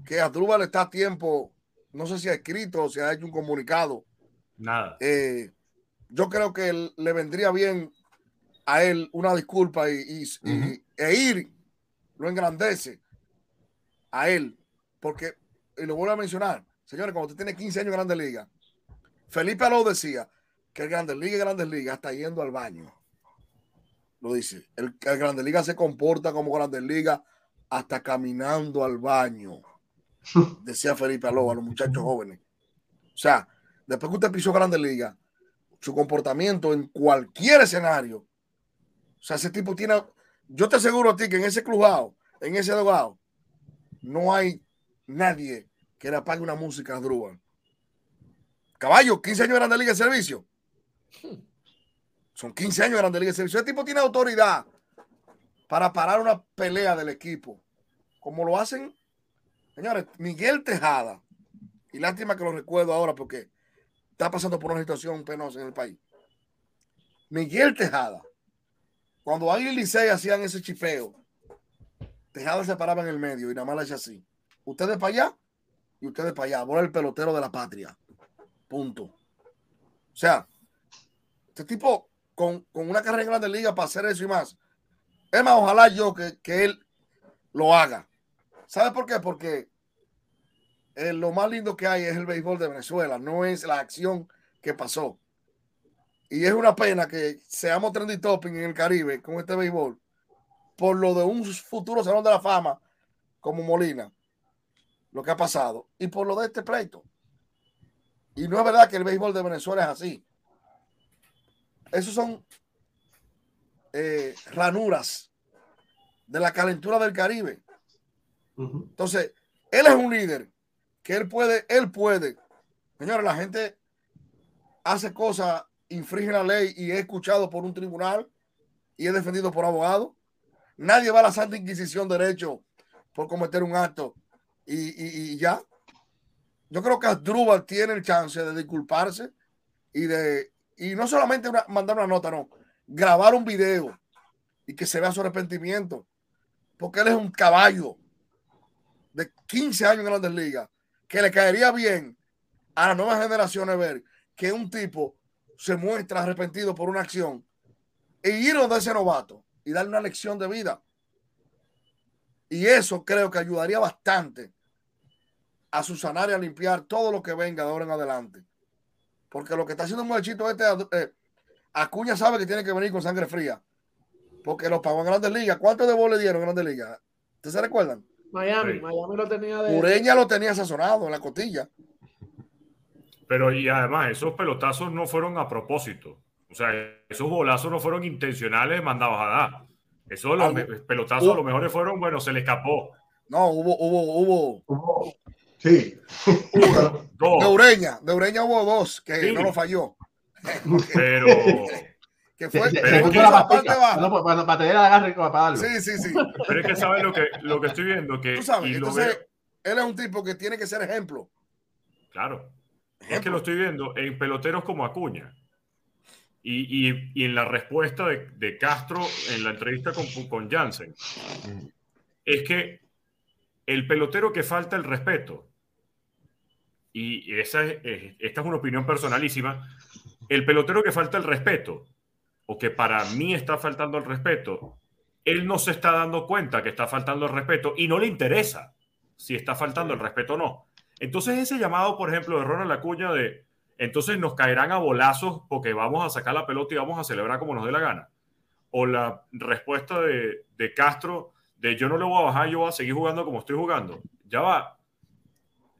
que Adrúbal está a tiempo, no sé si ha escrito o si ha hecho un comunicado, nada. eh, yo creo que le vendría bien a él una disculpa y, y- y- Ujú. e ir lo engrandece a él, porque, y lo vuelvo a mencionar, señores, cuando usted tiene 15 años en Grandes Ligas, Felipe Alou decía que el Grandes Ligas y Grandes Ligas está yendo al baño. Lo dice. El, el Grandes Ligas se comporta como Grandes Ligas hasta caminando al baño. Decía Felipe Alou a los muchachos jóvenes. O sea, después que usted pisó Grandes Ligas, su comportamiento en cualquier escenario. O sea, ese tipo tiene. Yo te aseguro a ti que en ese clubado, en ese dogado, no hay nadie que le apague una música a. Caballo, 15 años de Grande Liga de Servicio. Son 15 años de Grande Liga de Servicio. Ese tipo tiene autoridad para parar una pelea del equipo, como lo hacen Señores, Miguel Tejada, y lástima que lo recuerdo ahora porque está pasando por una situación penosa en el país. Miguel Tejada, cuando Águila y Licey hacían ese chifeo, Tejada se paraba en el medio y nada más le hacía así. Ustedes para allá y ustedes para allá. Ahora el pelotero de la patria. Punto. O sea, este tipo con, una carrera en Grandes Ligas para hacer eso y más. Es más, ojalá yo que, que él lo haga. ¿Sabe por qué? Porque eh, lo más lindo que hay es el béisbol de Venezuela, no es la acción que pasó. Y es una pena que seamos trendy topping en el Caribe con este béisbol por lo de un futuro salón de la fama como Molina, lo que ha pasado, y por lo de este pleito. Y no es verdad que el béisbol de Venezuela es así. Esos son eh, ranuras de la calentura del Caribe. Entonces, él es un líder que él puede, él puede. Señores, la gente hace cosas, infringe la ley y es escuchado por un tribunal y es defendido por abogados. Nadie va a la Santa Inquisición derecho por cometer un acto y, ya. Yo creo que Asdrúbal tiene el chance de disculparse y de, y no solamente mandar una nota, no, grabar un video y que se vea su arrepentimiento, porque él es un caballo de 15 años en Grandes Ligas, que le caería bien a las nuevas generaciones ver que un tipo se muestra arrepentido por una acción e ir donde ese novato y darle una lección de vida. Y eso creo que ayudaría bastante a susanar y a limpiar todo lo que venga de ahora en adelante. Porque lo que está haciendo un muchachito este, eh, Acuña sabe que tiene que venir con sangre fría. Porque los pagó en Grandes Ligas. ¿Cuántos de vos le dieron en Grandes Ligas? ¿Ustedes se recuerdan? Miami, Miami lo tenía de. Ureña lo tenía sazonado en la costilla. Pero y además, esos pelotazos no fueron a propósito. O sea, esos bolazos no fueron intencionales mandados a dar. Esos los pelotazos a lo mejor fueron, bueno, se le escapó. No, hubo, hubo, hubo. Sí. De Ureña, de Ureña hubo dos que no lo falló. Pero que fue, pero que la parte baja. No, para, para tener agarre para pagarlo. Sí, sí, sí. Pero es que sabes lo que, lo que estoy viendo. Que, Tú sabes, entonces, él es un tipo que tiene que ser ejemplo. Claro. Es que lo estoy viendo en peloteros como Acuña. Y, y, y en la respuesta de, de, Castro en la entrevista con, con Jansen. Es que el pelotero que falta el respeto, y esa es, esta es una opinión personalísima, el pelotero que falta el respeto o que para mí está faltando el respeto, él no se está dando cuenta que está faltando el respeto y no le interesa si está faltando el respeto o no. Entonces ese llamado, por ejemplo, de Ronald Acuña de, entonces nos caerán a bolazos porque vamos a sacar la pelota y vamos a celebrar como nos dé la gana. O la respuesta de, de Castro de yo no le voy a bajar, yo voy a seguir jugando como estoy jugando. Ya va.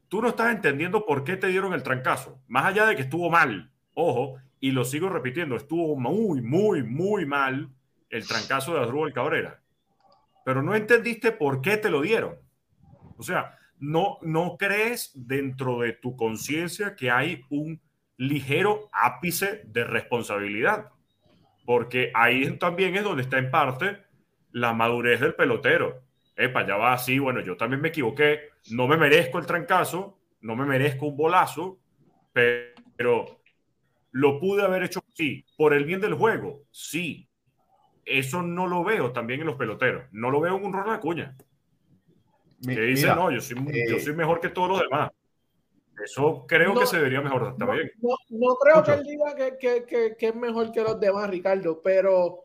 Tú no estás entendiendo por qué te dieron el trancazo. Más allá de que estuvo mal, ojo, y lo sigo repitiendo, estuvo muy, muy, muy mal el trancazo de Adrúbal Cabrera. Pero no entendiste por qué te lo dieron. O sea, no, no crees dentro de tu conciencia que hay un ligero ápice de responsabilidad. Porque ahí también es donde está en parte la madurez del pelotero. Epa, ya va así, bueno, yo también me equivoqué, no me merezco el trancazo, no me merezco un bolazo, pero ¿Lo pude haber hecho? Sí. ¿Por el bien del juego? Sí. Eso no lo veo también en los peloteros. No lo veo en un Ronald Acuña. Que dice, no, yo soy, yo eh, soy mejor que todos los demás. Eso creo que se debería mejorar también. No, no, creo que él diga que, que, que, es mejor que los demás, Ricardo, pero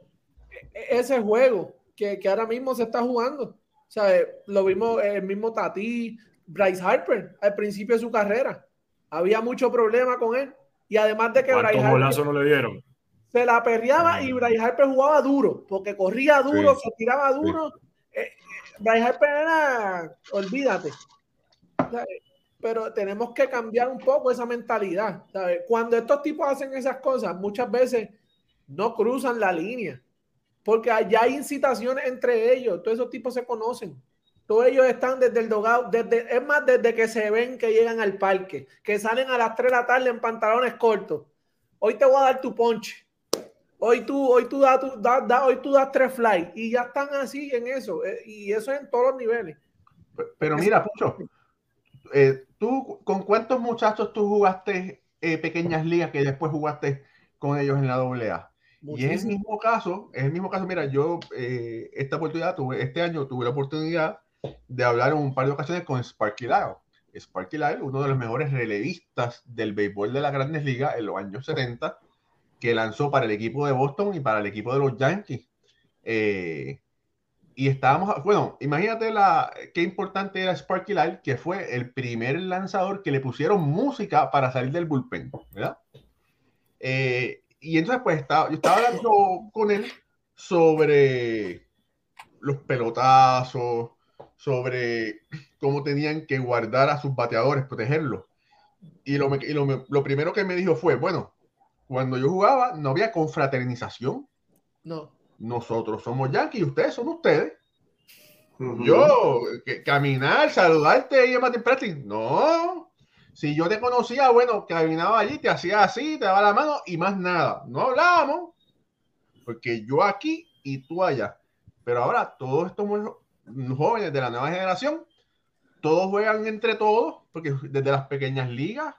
e, ese juego que, ahora mismo se está jugando, o sea, lo vimos el mismo Tati, Bryce Harper, al principio de su carrera. Había mucho problema con él. Y además de que Bryce Harper no le dieron? se la perreaba y Bryce Harper jugaba duro, porque corría duro, se tiraba duro. Eh, Bryce Harper era, olvídate. Pero tenemos que cambiar un poco esa mentalidad. Cuando estos tipos hacen esas cosas, muchas veces no cruzan la línea, porque allá hay incitaciones entre ellos, todos esos tipos se conocen. Todos ellos están desde el dogado, desde, es más, desde que se ven que llegan al parque, que salen a las 3 de la tarde en pantalones cortos. Hoy te voy a dar tu ponche. Hoy tú, hoy tú das, hoy tú das tres fly y ya están así en eso. Eh, y eso es en todos los niveles. Pero mira, Pucho, eh, ¿tú con cuántos muchachos tú jugaste eh, pequeñas ligas que después jugaste con ellos en la AA? Y es el mismo caso, es el mismo caso, mira, yo eh, esta oportunidad tuve, este año tuve la oportunidad de hablar en un par de ocasiones con Sparky Lyle. Sparky Lyle, uno de los mejores relevistas del béisbol de las grandes ligas en los años 70, que lanzó para el equipo de Boston y para el equipo de los Yankees. Eh, y estábamos, bueno, imagínate la, qué importante era Sparky Lyle, que fue el primer lanzador que le pusieron música para salir del bullpen, ¿verdad? Eh, y entonces, pues, estaba, yo estaba hablando con él sobre los pelotazos, sobre cómo tenían que guardar a sus bateadores, protegerlos. Y, lo, y lo, lo, primero que me dijo fue, bueno, cuando yo jugaba no había confraternización. No. Nosotros somos Yankees y ustedes son ustedes. Uh -huh. Yo, que, caminar, saludarte y llamarte practice. No. Si yo te conocía, bueno, caminaba allí, te hacía así, te daba la mano y más nada. No hablábamos. Porque yo aquí y tú allá. Pero ahora todos estos jóvenes de la nueva generación, todos juegan entre todos, porque desde las pequeñas ligas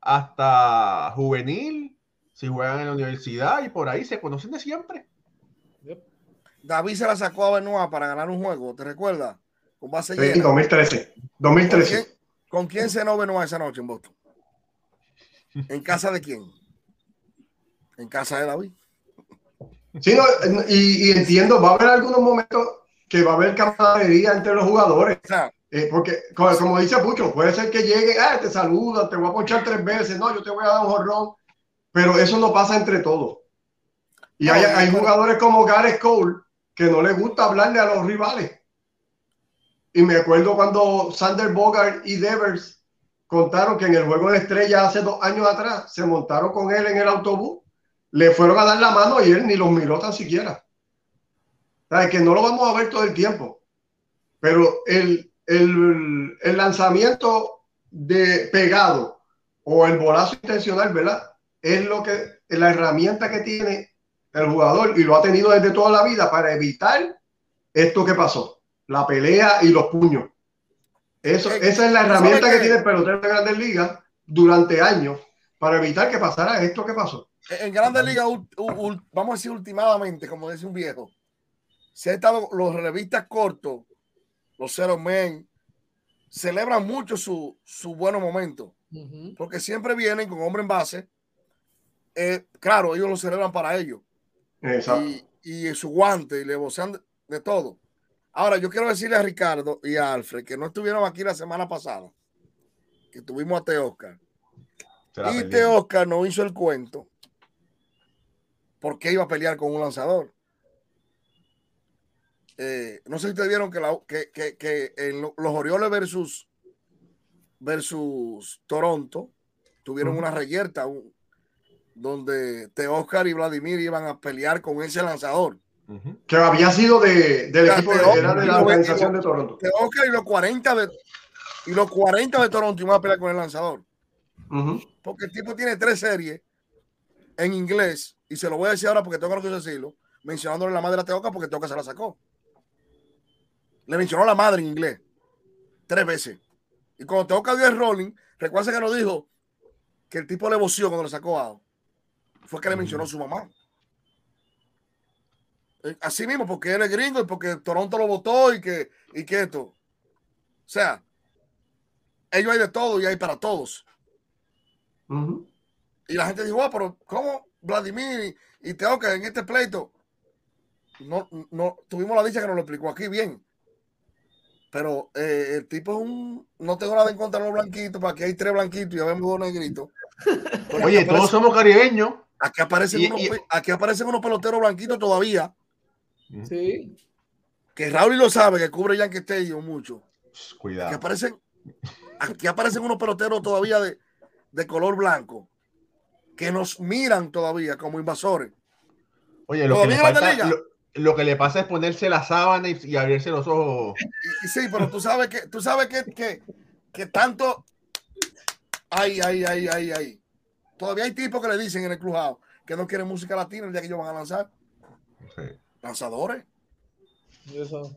hasta juvenil, si juegan en la universidad y por ahí se conocen de siempre. David se la sacó a Benoit para ganar un juego, ¿te recuerdas? Con base sí, 2013. 2013. ¿Con quién, ¿Con quién cenó Benoit esa noche en Boston? ¿En casa de quién? En casa de David. Sí, no, y, y, entiendo, va a haber algunos momentos que va a haber camaradería entre los jugadores. Eh, porque, como, como, dice Pucho, puede ser que llegue, ah, te saluda, te voy a ponchar tres veces, no, yo te voy a dar un jorrón, pero eso no pasa entre todos. Y hay, hay jugadores como Gareth Cole que no les gusta hablarle a los rivales. Y me acuerdo cuando Sander Bogart y Devers contaron que en el juego de estrella hace dos años atrás se montaron con él en el autobús, le fueron a dar la mano y él ni los miró tan siquiera. O que no lo vamos a ver todo el tiempo. Pero el, el, el lanzamiento de pegado o el bolazo intencional, ¿verdad? Es lo que, la herramienta que tiene el jugador y lo ha tenido desde toda la vida para evitar esto que pasó, la pelea y los puños. Eso, esa es la herramienta que tiene el pelotero de Grandes Ligas durante años para evitar que pasara esto que pasó. En Grandes Ligas, vamos a decir últimamente, como dice un viejo, se ha estado los revistas cortos, los Zero Men, celebran mucho su, su buenos momentos, uh -huh. porque siempre vienen con hombre en base. Eh, claro, ellos lo celebran para ellos. Y, y, su guante y le vocean de, de, todo. Ahora, yo quiero decirle a Ricardo y a Alfred que no estuvieron aquí la semana pasada, que tuvimos a Teoscar. Y Teoscar no hizo el cuento porque iba a pelear con un lanzador. Eh, no sé si ustedes vieron que, la, que, que, que en los Orioles versus, versus Toronto tuvieron uh -huh. una reyerta, un, donde Teoscar y Vladimir iban a pelear con ese lanzador. Uh -huh. Que había sido de, del equipo de, de la organización de Toronto. Teoscar y los 40 de, y los 40 de Toronto iban a pelear con el lanzador. Uh -huh. Porque el tipo tiene tres series en inglés, y se lo voy a decir ahora porque tengo que decirlo, mencionándole la madre a Teoscar porque Teoscar se la sacó. Le mencionó la madre en inglés tres veces. Y cuando Teoscar dio el rolling, recuerda que nos dijo que el tipo le voció cuando le sacó a fue que le mencionó su mamá. Eh, así mismo, porque él es gringo y porque Toronto lo votó y que, y que esto. O sea, ellos hay de todo y hay para todos. Uh -huh. Y la gente dijo, oh, pero ¿cómo Vladimir y, y Teoca en este pleito? No, no, tuvimos la dicha que nos lo explicó aquí bien. Pero eh, el tipo es un. No tengo nada en contra de los blanquitos, para que hay tres blanquitos y ya vemos dos negritos. Oye, todos somos caribeños. Aquí aparecen, y, unos, y, aquí aparecen unos peloteros blanquitos todavía. Sí. Que Raúl lo sabe, que cubre Yankee Stadium mucho. Cuidado. Aquí aparecen, aquí aparecen unos peloteros todavía de, de color blanco que nos miran todavía como invasores. Oye, lo que, le falta, lo, lo, que le pasa es ponerse la sábana y, y abrirse los ojos. Y, sí, pero tú sabes que, tú sabes que, que, que tanto. Ay, ay, ay, ay, ay. Todavía hay tipos que le dicen en el clubhouse que no quieren música latina el día que ellos van a lanzar. Sí. Lanzadores. Eso.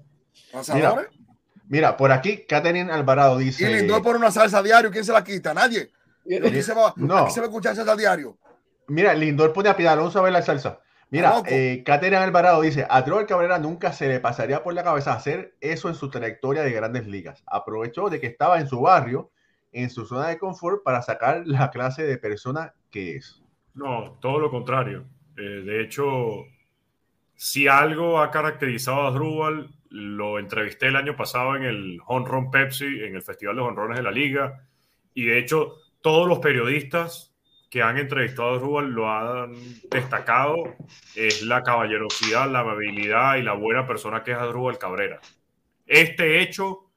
Lanzadores. Mira, Mira, por aquí Catherine Alvarado dice. Y Lindor por una salsa diario, ¿quién se la quita? Nadie. Aquí se va, No. aquí se va a escuchar salsa diario. Mira, Lindor pone a Piedad Alonso a ver la salsa. Mira, eh, Catherine Alvarado dice, a Trevor Cabrera nunca se le pasaría por la cabeza hacer eso en su trayectoria de grandes ligas. Aprovechó de que estaba en su barrio, en su zona de confort, para sacar la clase de persona que es. No, todo lo contrario. Eh, de hecho, si algo ha caracterizado a Drubal, lo entrevisté el año pasado en el Home Run Pepsi, en el Festival de Honrones de la Liga, y de hecho, todos los periodistas que han entrevistado a Drubal lo han destacado, es la caballerosidad, la amabilidad y la buena persona que es Adrúbal Cabrera. Este hecho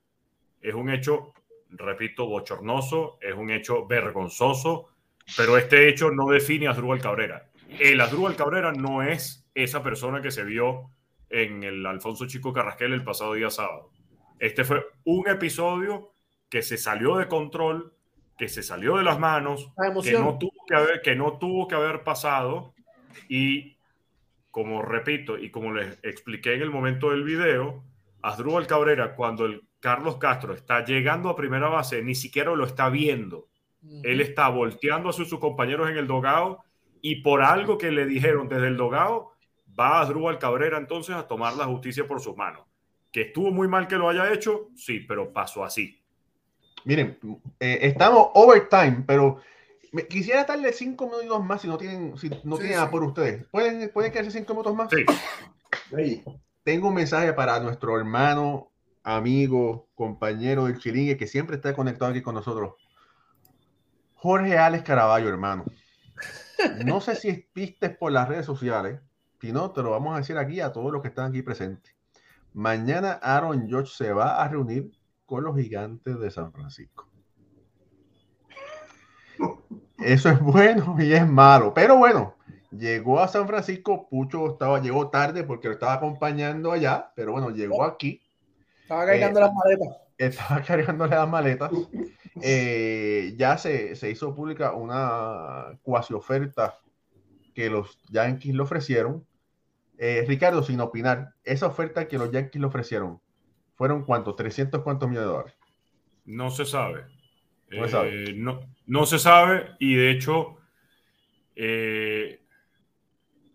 es un hecho, repito, bochornoso, es un hecho vergonzoso, pero este hecho no define a Asdrúbal Cabrera. El Asdrúbal Cabrera no es esa persona que se vio en el Alfonso Chico Carrasquel el pasado día sábado. Este fue un episodio que se salió de control, que se salió de las manos, que no tuvo que haber, que no tuvo que haber pasado y como repito y como les expliqué en el momento del video, Asdrúbal Cabrera cuando el Carlos Castro está llegando a primera base ni siquiera lo está viendo. Él está volteando a sus, sus compañeros en el dogado y por algo que le dijeron desde el dogado va Asdrúbal Cabrera entonces a tomar la justicia por sus manos. Que estuvo muy mal que lo haya hecho, sí, pero pasó así. Miren, eh, estamos overtime, pero me- quisiera darle cinco minutos más si no tienen, si no Sí, tienen sí. apuro ustedes. ¿Pueden, ¿Pueden quedarse cinco minutos más? Sí. Tengo un mensaje para nuestro hermano, amigo, compañero del Chiringue que siempre está conectado aquí con nosotros. Jorge Alex Caraballo, hermano. No sé si viste por las redes sociales, si no, te lo vamos a decir aquí a todos los que están aquí presentes. Mañana Aaron George se va a reunir con los gigantes de San Francisco. Eso es bueno y es malo, pero bueno, llegó a San Francisco, Pucho estaba, llegó tarde porque lo estaba acompañando allá, pero bueno, llegó aquí, Estaba cargando Eh, las maletas. estaba cargándole las maletas. Eh, ya se, se hizo pública una cuasi oferta que los Yankees le ofrecieron. Eh, Ricardo, sin opinar, esa oferta que los Yankees le ofrecieron, ¿fueron cuántos? ¿300 cuántos millones de dólares? no se sabe. No se sabe. Eh, no, no se sabe y de hecho eh,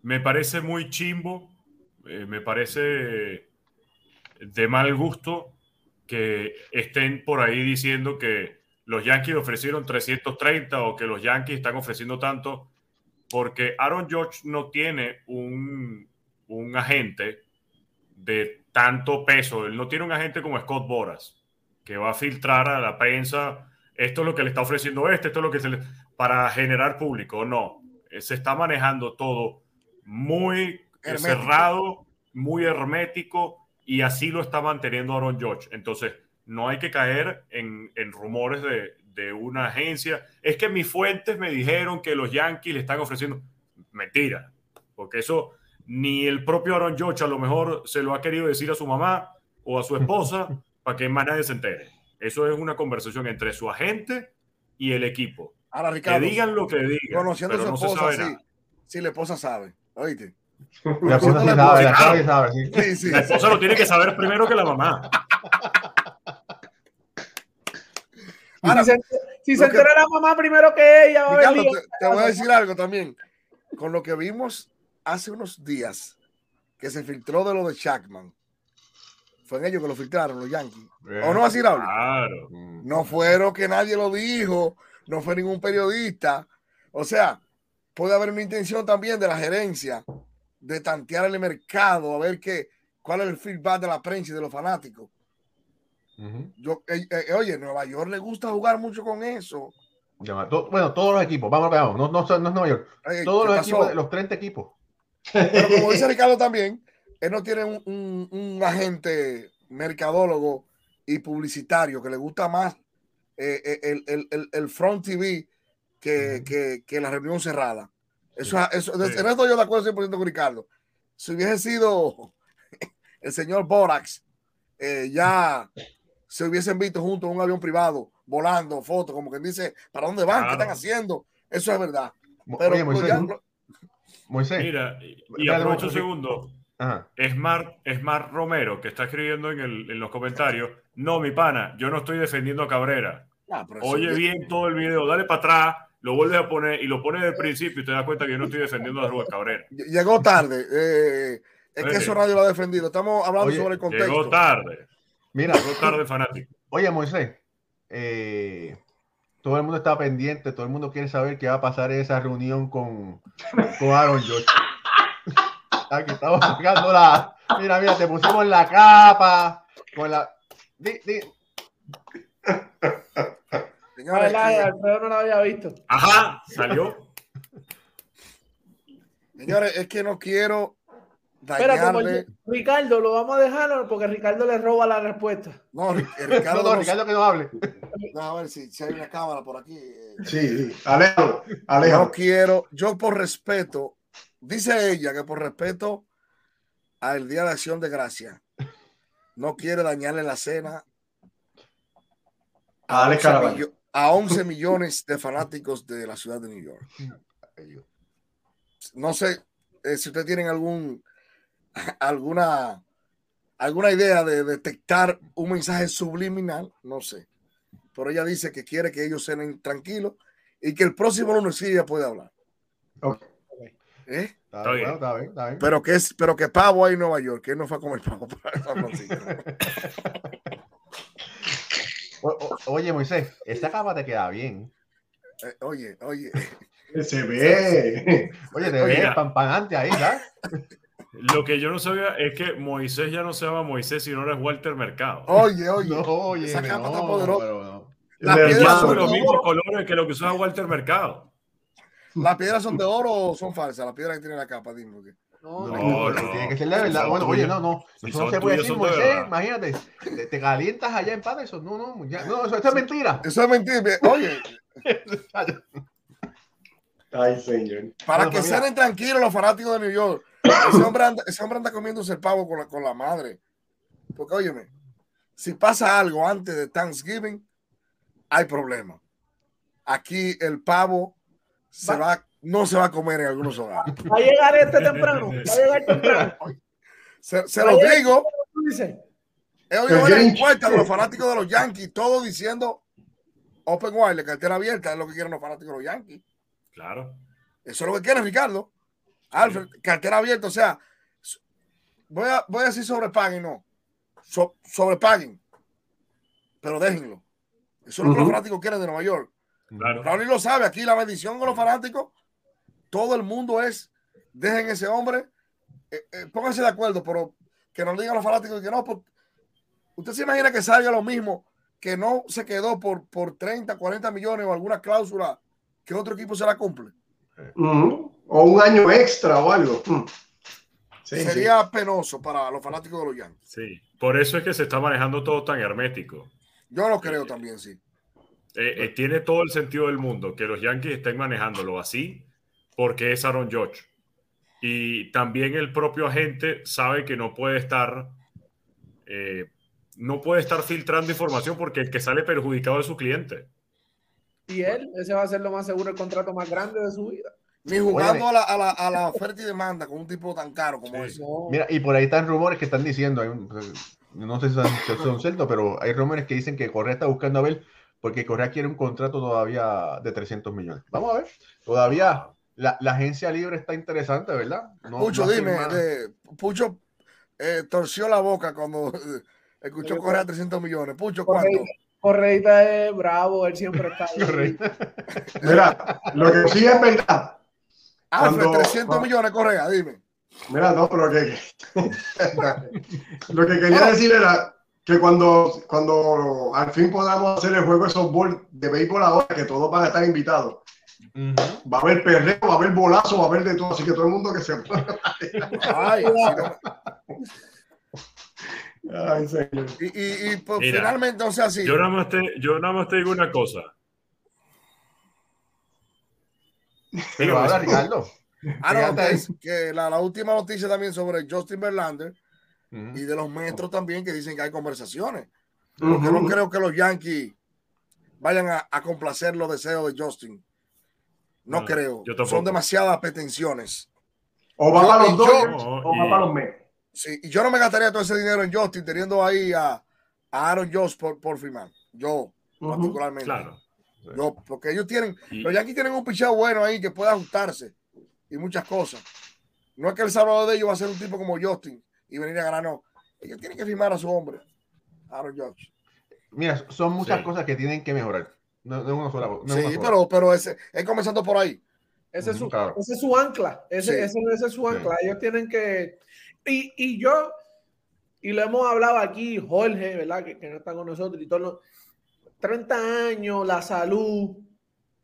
me parece muy chimbo, me parece de mal gusto que estén por ahí diciendo que los Yankees ofrecieron 330 o que los Yankees están ofreciendo tanto, porque Aaron George no tiene un, un agente de tanto peso, él no tiene un agente como Scott Boras, que va a filtrar a la prensa, esto es lo que le está ofreciendo este, esto es lo que se le... para generar público, no, Eh, se está manejando todo muy Hermético. cerrado, muy hermético y así lo está manteniendo Aaron George. Entonces, no hay que caer en, en rumores de, de una agencia. Es que mis fuentes me dijeron que los Yankees le están ofreciendo. Mentira, porque eso ni el propio Aaron George a lo mejor se lo ha querido decir a su mamá o a su esposa para que más nadie se entere. Eso es una conversación entre su agente y el equipo. Ahora, Que Ricardo, digan lo que digan, conociendo a su no se esposa, sabe sí. nada. Sí, la esposa sabe. Oíste. La esposa sí sabe, la esposa, sí sabe, sí. Sí, sí. La esposa lo tiene que saber primero que la mamá. Ahora, si se, si que- entera la mamá primero que ella, va Ricardo, te voy a decir algo también. Con lo que vimos hace unos días que se filtró de lo de Shackman, fue en ellos que lo filtraron, los Yankees. ¿O no así, Raúl? Claro. No fueron que nadie lo dijo, no fue ningún periodista. O sea, puede haber una intención también de la gerencia de tantear el mercado, a ver qué, cuál es el feedback de la prensa y de los fanáticos. Yo, eh, eh, oye, Nueva York le gusta jugar mucho con eso. Bueno, todos los equipos, vamos, vamos, no, no, no es Nueva York, todos ¿qué los equipos, los 30 equipos. Pero como dice Ricardo también, él no tiene un, un- un agente mercadólogo y publicitario que le gusta más eh, eh, el, el- el- el front TV que, que- que la reunión cerrada. Eso, eso, Sí. En esto estoy de acuerdo 100% con Ricardo. Si hubiese sido el señor Borax, eh, ya se hubiesen visto juntos en un avión privado, volando, fotos, como quien dice, ¿para dónde van? ¿Qué Claro. están haciendo? Eso es verdad. Mo- Pero Oye, pues, Moisés, Mira, y, aprovecho un segundo. Ajá. Smart, Smart Romero, que está escribiendo en, el- en los comentarios, no, mi pana, yo no estoy defendiendo a Cabrera. Oye bien todo el video, dale para atrás, lo vuelves a poner y lo pones del principio y te das cuenta que yo no estoy defendiendo a Rubén Cabrera. Llegó tarde. eh, es que eso nadie lo ha defendido. Estamos hablando Oye, sobre el contexto. Llegó tarde, Mira, llegó tarde fanático. oye, Moisés, eh, todo el mundo está pendiente, todo el mundo quiere saber qué va a pasar en esa reunión con, con Aaron George. Aquí estamos sacando la. Mira, mira, te pusimos la capa. Con la. Di- di- Señores, eh, Alfredo no lo había visto. Ajá, salió. señores, es que no quiero Espera, como el- Ricardo, lo vamos a dejar porque Ricardo le roba la respuesta. No, No, eh, Ricardo, no, no- Ricardo, que no hable. a ver si, si hay una cámara por aquí. Sí, sí. Aléjalo, No aléjalo. quiero, yo por respeto, dice ella que por respeto al Día de Acción de Gracia, no quiere dañarle la cena A Alex 11 Caraballo. millo- a 11 millones de fanáticos de la ciudad de New York. No sé eh, si ustedes tienen algún alguna alguna idea de detectar un mensaje subliminal, no sé. Pero ella dice que quiere que ellos cenen tranquilos y que el próximo lunes sí ella puede hablar. Ok. ¿Eh? Está, bien. está bien, está bien. Pero que es, pero que pavo hay en Nueva York, que él no fue a comer pavo para San Francisco. O- o- oye, Moisés, esta capa te queda bien. Eh, oye, oye, Se ve. Oye, te ves pampanante ahí, ¿sabes? Lo que yo no sabía es que Moisés ya no se llama Moisés, sino ahora es Walter Mercado. oye, oye. No, oye, esa capa está poderosa. no. Las piedras son son los de mismos colores que lo que usaba Walter Mercado. ¿Las piedras son de oro o son falsas? Las piedras que tiene la capa, dime. porque- No, No, No, tiene que ser de verdad. Bueno, oye, no, no. Si Eso no son se puede tuyas, decir, de Moisés. Imagínate. Te, te calientas allá en Patterson. No, no, ya, no, eso, es mentira. Eso es mentira. Oye, Ay, señor. para Bueno, que pues mira. cenen tranquilos los fanáticos de New York. Ese hombre anda, ese hombre anda comiéndose el pavo con la, con la madre. Porque, óyeme, si pasa algo antes de Thanksgiving, hay problema. Aquí el pavo se Va- va, no se va a comer en algunos hogares. Va a llegar este temprano. Va a llegar temprano. Se, se los digo, he oído Grinch. encuestas de los fanáticos de los Yankees, todos diciendo Open Wire, cartera abierta, es lo que quieren los fanáticos de los Yankees. Claro. Eso es lo que quieren, Ricardo. Alfred, cartera abierta, o sea, voy a, voy a decir sobrepaguen, no. So- sobrepaguen, pero déjenlo. Eso es lo que los fanáticos quieren de Nueva York. Claro. Raúl lo sabe, aquí la bendición con los fanáticos, todo el mundo es, dejen ese hombre, eh, eh, pónganse de acuerdo, pero que no digan los fanáticos que no, usted se imagina que salga lo mismo, que no se quedó por, por 30, 40 millones o alguna cláusula que otro equipo se la cumple. O un año extra o algo. Sí. Sería penoso para los fanáticos de los Yankees. Sí. Por eso es que se está manejando todo tan hermético. Yo lo creo también, sí. Eh, eh, tiene todo el sentido del mundo que los Yankees estén manejándolo así porque es Aaron Judge. Y también el propio agente sabe que no puede estar eh, no puede estar filtrando información porque el que sale perjudicado es su cliente. Y él, ese va a ser lo más seguro el contrato más grande de su vida. Ni jugando a la, a, la, a la oferta y demanda con un tipo tan caro como Sí. ese. No. Mira, y por ahí están rumores que están diciendo, hay un- no sé si son, si son ciertos, pero hay rumores que dicen que Correa está buscando a ver, porque Correa quiere un contrato todavía de 300 millones. Vamos a ver, todavía la, la agencia libre está interesante, ¿verdad? No- Pucho, no dime, de- Pucho eh, torció la boca cuando eh, escuchó correr a 300 millones. Pucho, ¿cuánto? Correita es bravo, él siempre está ahí. Mira, lo que sí es verdad. Alfred, Cuando- 300 cuando- millones, Correa, dime. Mira, no, pero que, lo que quería decir era que cuando, cuando al fin podamos hacer el juego de softball de béisbol ahora, que todos van a estar invitados, va a haber perreo, va a haber bolazo, va a haber de todo, así que todo el mundo que se Ay. Ay, señor. Y, y, y, pues, Mira, finalmente, o sea, sí. Yo nada más te, yo nada más te digo una cosa. Pero ahora, Ricardo. Ah, no, que, ahí. es- que la, la última noticia también sobre Justin Verlander y de los metros también que dicen que hay conversaciones. Porque no creo que los Yankees vayan a, a complacer los deseos de Justin. No, No, creo. Son demasiadas pretensiones. O va para los No, o va para los Mets. Sí, y yo no me gastaría todo ese dinero en Justin teniendo ahí a, a Aaron Josh por, por firmar. Yo, particularmente. Claro. Yo, porque ellos tienen, Y- los Yankees tienen un picheo bueno ahí que puede ajustarse y muchas cosas. No es que el salvador de ellos va a ser un tipo como Justin y venir a ganar, no. Ellos tienen que firmar a su hombre, Aaron Judge. Mira, son muchas Sí. cosas que tienen que mejorar. No, no es una sola. No Sí, una sola. pero, pero ese, es comenzando por ahí. Ese es su, claro. ese es su ancla. Ese, Sí. ese, ese es su Sí. ancla. Ellos tienen que. Y, y yo, y lo hemos hablado aquí, Jorge, ¿verdad? Que, que no está con nosotros y todos los 30 años, la salud,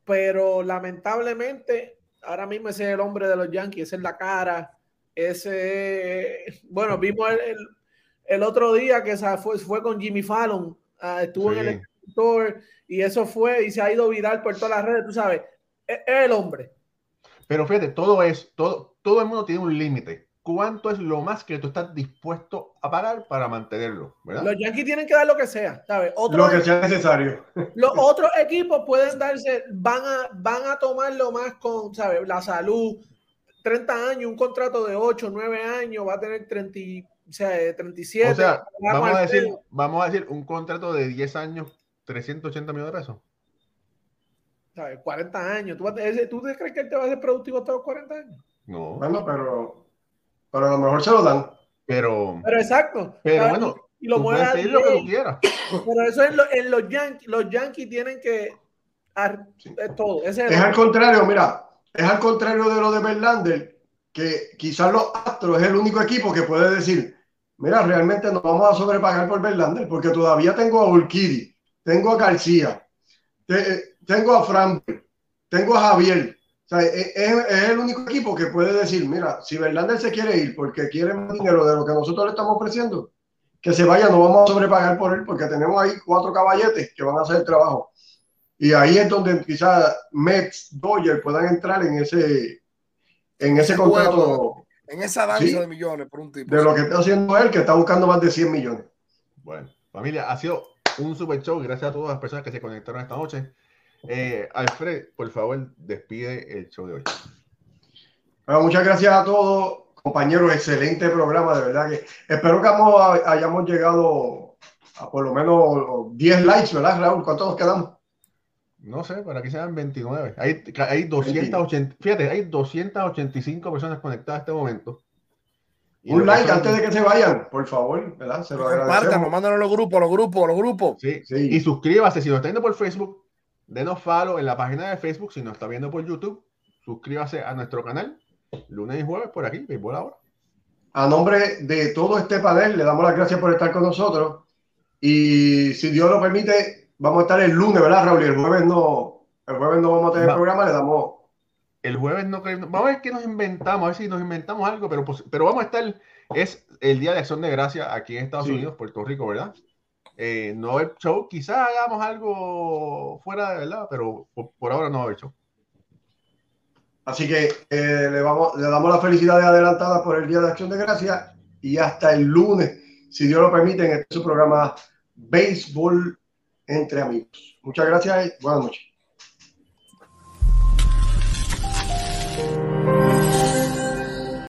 pero lamentablemente, ahora mismo ese es el hombre de los Yankees, ese es la cara. Ese, bueno, vimos el, el, el otro día que se fue, fue con Jimmy Fallon, ah, estuvo en el Sí. escritor y eso fue y se ha ido viral por todas las redes, tú sabes, es es el hombre. Pero fíjate, todo es, todo, todo el mundo tiene un límite. ¿Cuánto es lo más que tú estás dispuesto a pagar para mantenerlo? ¿verdad? Los Yankees tienen que dar lo que sea, ¿sabes? Lo que sea necesario. los otros equipos pueden darse, van a, van a tomarlo más con, ¿sabes? La salud, 30 años, un contrato de 8, 9 años, va a tener 30, y- o sea, eh, 37. O sea, vamos a decir, vamos a decir un contrato de 10 años, 380 millones de pesos. ¿sabes? 40 años. ¿Tú, vas a- ese- ¿Tú te crees que él te va a ser productivo hasta los 40 años? No, Bueno, pero, pero a lo mejor se lo dan. pero, Pero exacto. pero ¿sabes? bueno, y lo puedes a pedir lo que tú 10. quieras. Pero eso es lo- en los Yankees. Los Yankees tienen que. ar- Sí. es todo. Ese es Es el- al contrario, mira, es al contrario de lo de Verlander, que quizás los Astros es el único equipo que puede decir, mira, realmente nos vamos a sobrepagar por Verlander, porque todavía tengo a Urquidi, tengo a García, te- tengo a Fran, tengo a Javier. O sea, es, es- es el único equipo que puede decir, mira, si Verlander se quiere ir porque quiere más dinero de lo que nosotros le estamos ofreciendo, que se vaya, no vamos a sobrepagar por él, porque tenemos ahí cuatro caballetes que van a hacer el trabajo. Y ahí es donde quizás Mets, Dodgers puedan entrar en ese, en ese contrato. En esa danza Sí. de millones por un tipo. de lo que está haciendo él, que está buscando más de 100 millones. Bueno, familia, ha sido un super show. Gracias a todas las personas que se conectaron esta noche. Eh, Alfred, por favor, despide el show de hoy. Bueno, muchas gracias a todos, compañeros. Excelente programa, de verdad que espero que hemos- hayamos llegado a por lo menos 10 likes, ¿verdad, Raúl? ¿Cuántos nos quedamos? No sé, para que sean 29. Hay, hay 280, fíjate, hay 285 personas conectadas en este momento. Y Un like son- antes de que se vayan, por favor, ¿verdad? Se lo Compartan, agradecemos. mándanos los grupos, los grupos, los grupos. Sí. Sí. Y suscríbase, si nos está viendo por Facebook, denos follow en la página de Facebook, si nos está viendo por YouTube, suscríbase a nuestro canal, lunes y jueves por aquí, Béisbol ahora. A nombre de todo este panel, le damos las gracias por estar con nosotros. Y si Dios lo permite, vamos a estar el lunes, ¿verdad, Raúl? Y el jueves no, el jueves no vamos a tener Va. programa, le damos. El jueves no creo- vamos a ver qué nos inventamos, a ver si nos inventamos algo, pero, pues- pero vamos a estar, es el Día de Acción de Gracia aquí en Estados Sí. Unidos, Puerto Rico, ¿verdad? Eh, no haber show, quizás hagamos algo fuera de verdad, pero por, por ahora no va a haber show. Así que eh, le, vamos, le damos las felicidades adelantadas por el Día de Acción de Gracias y hasta el lunes, si Dios lo permite, en este su programa Béisbol entre amigos. Muchas gracias y buenas noches.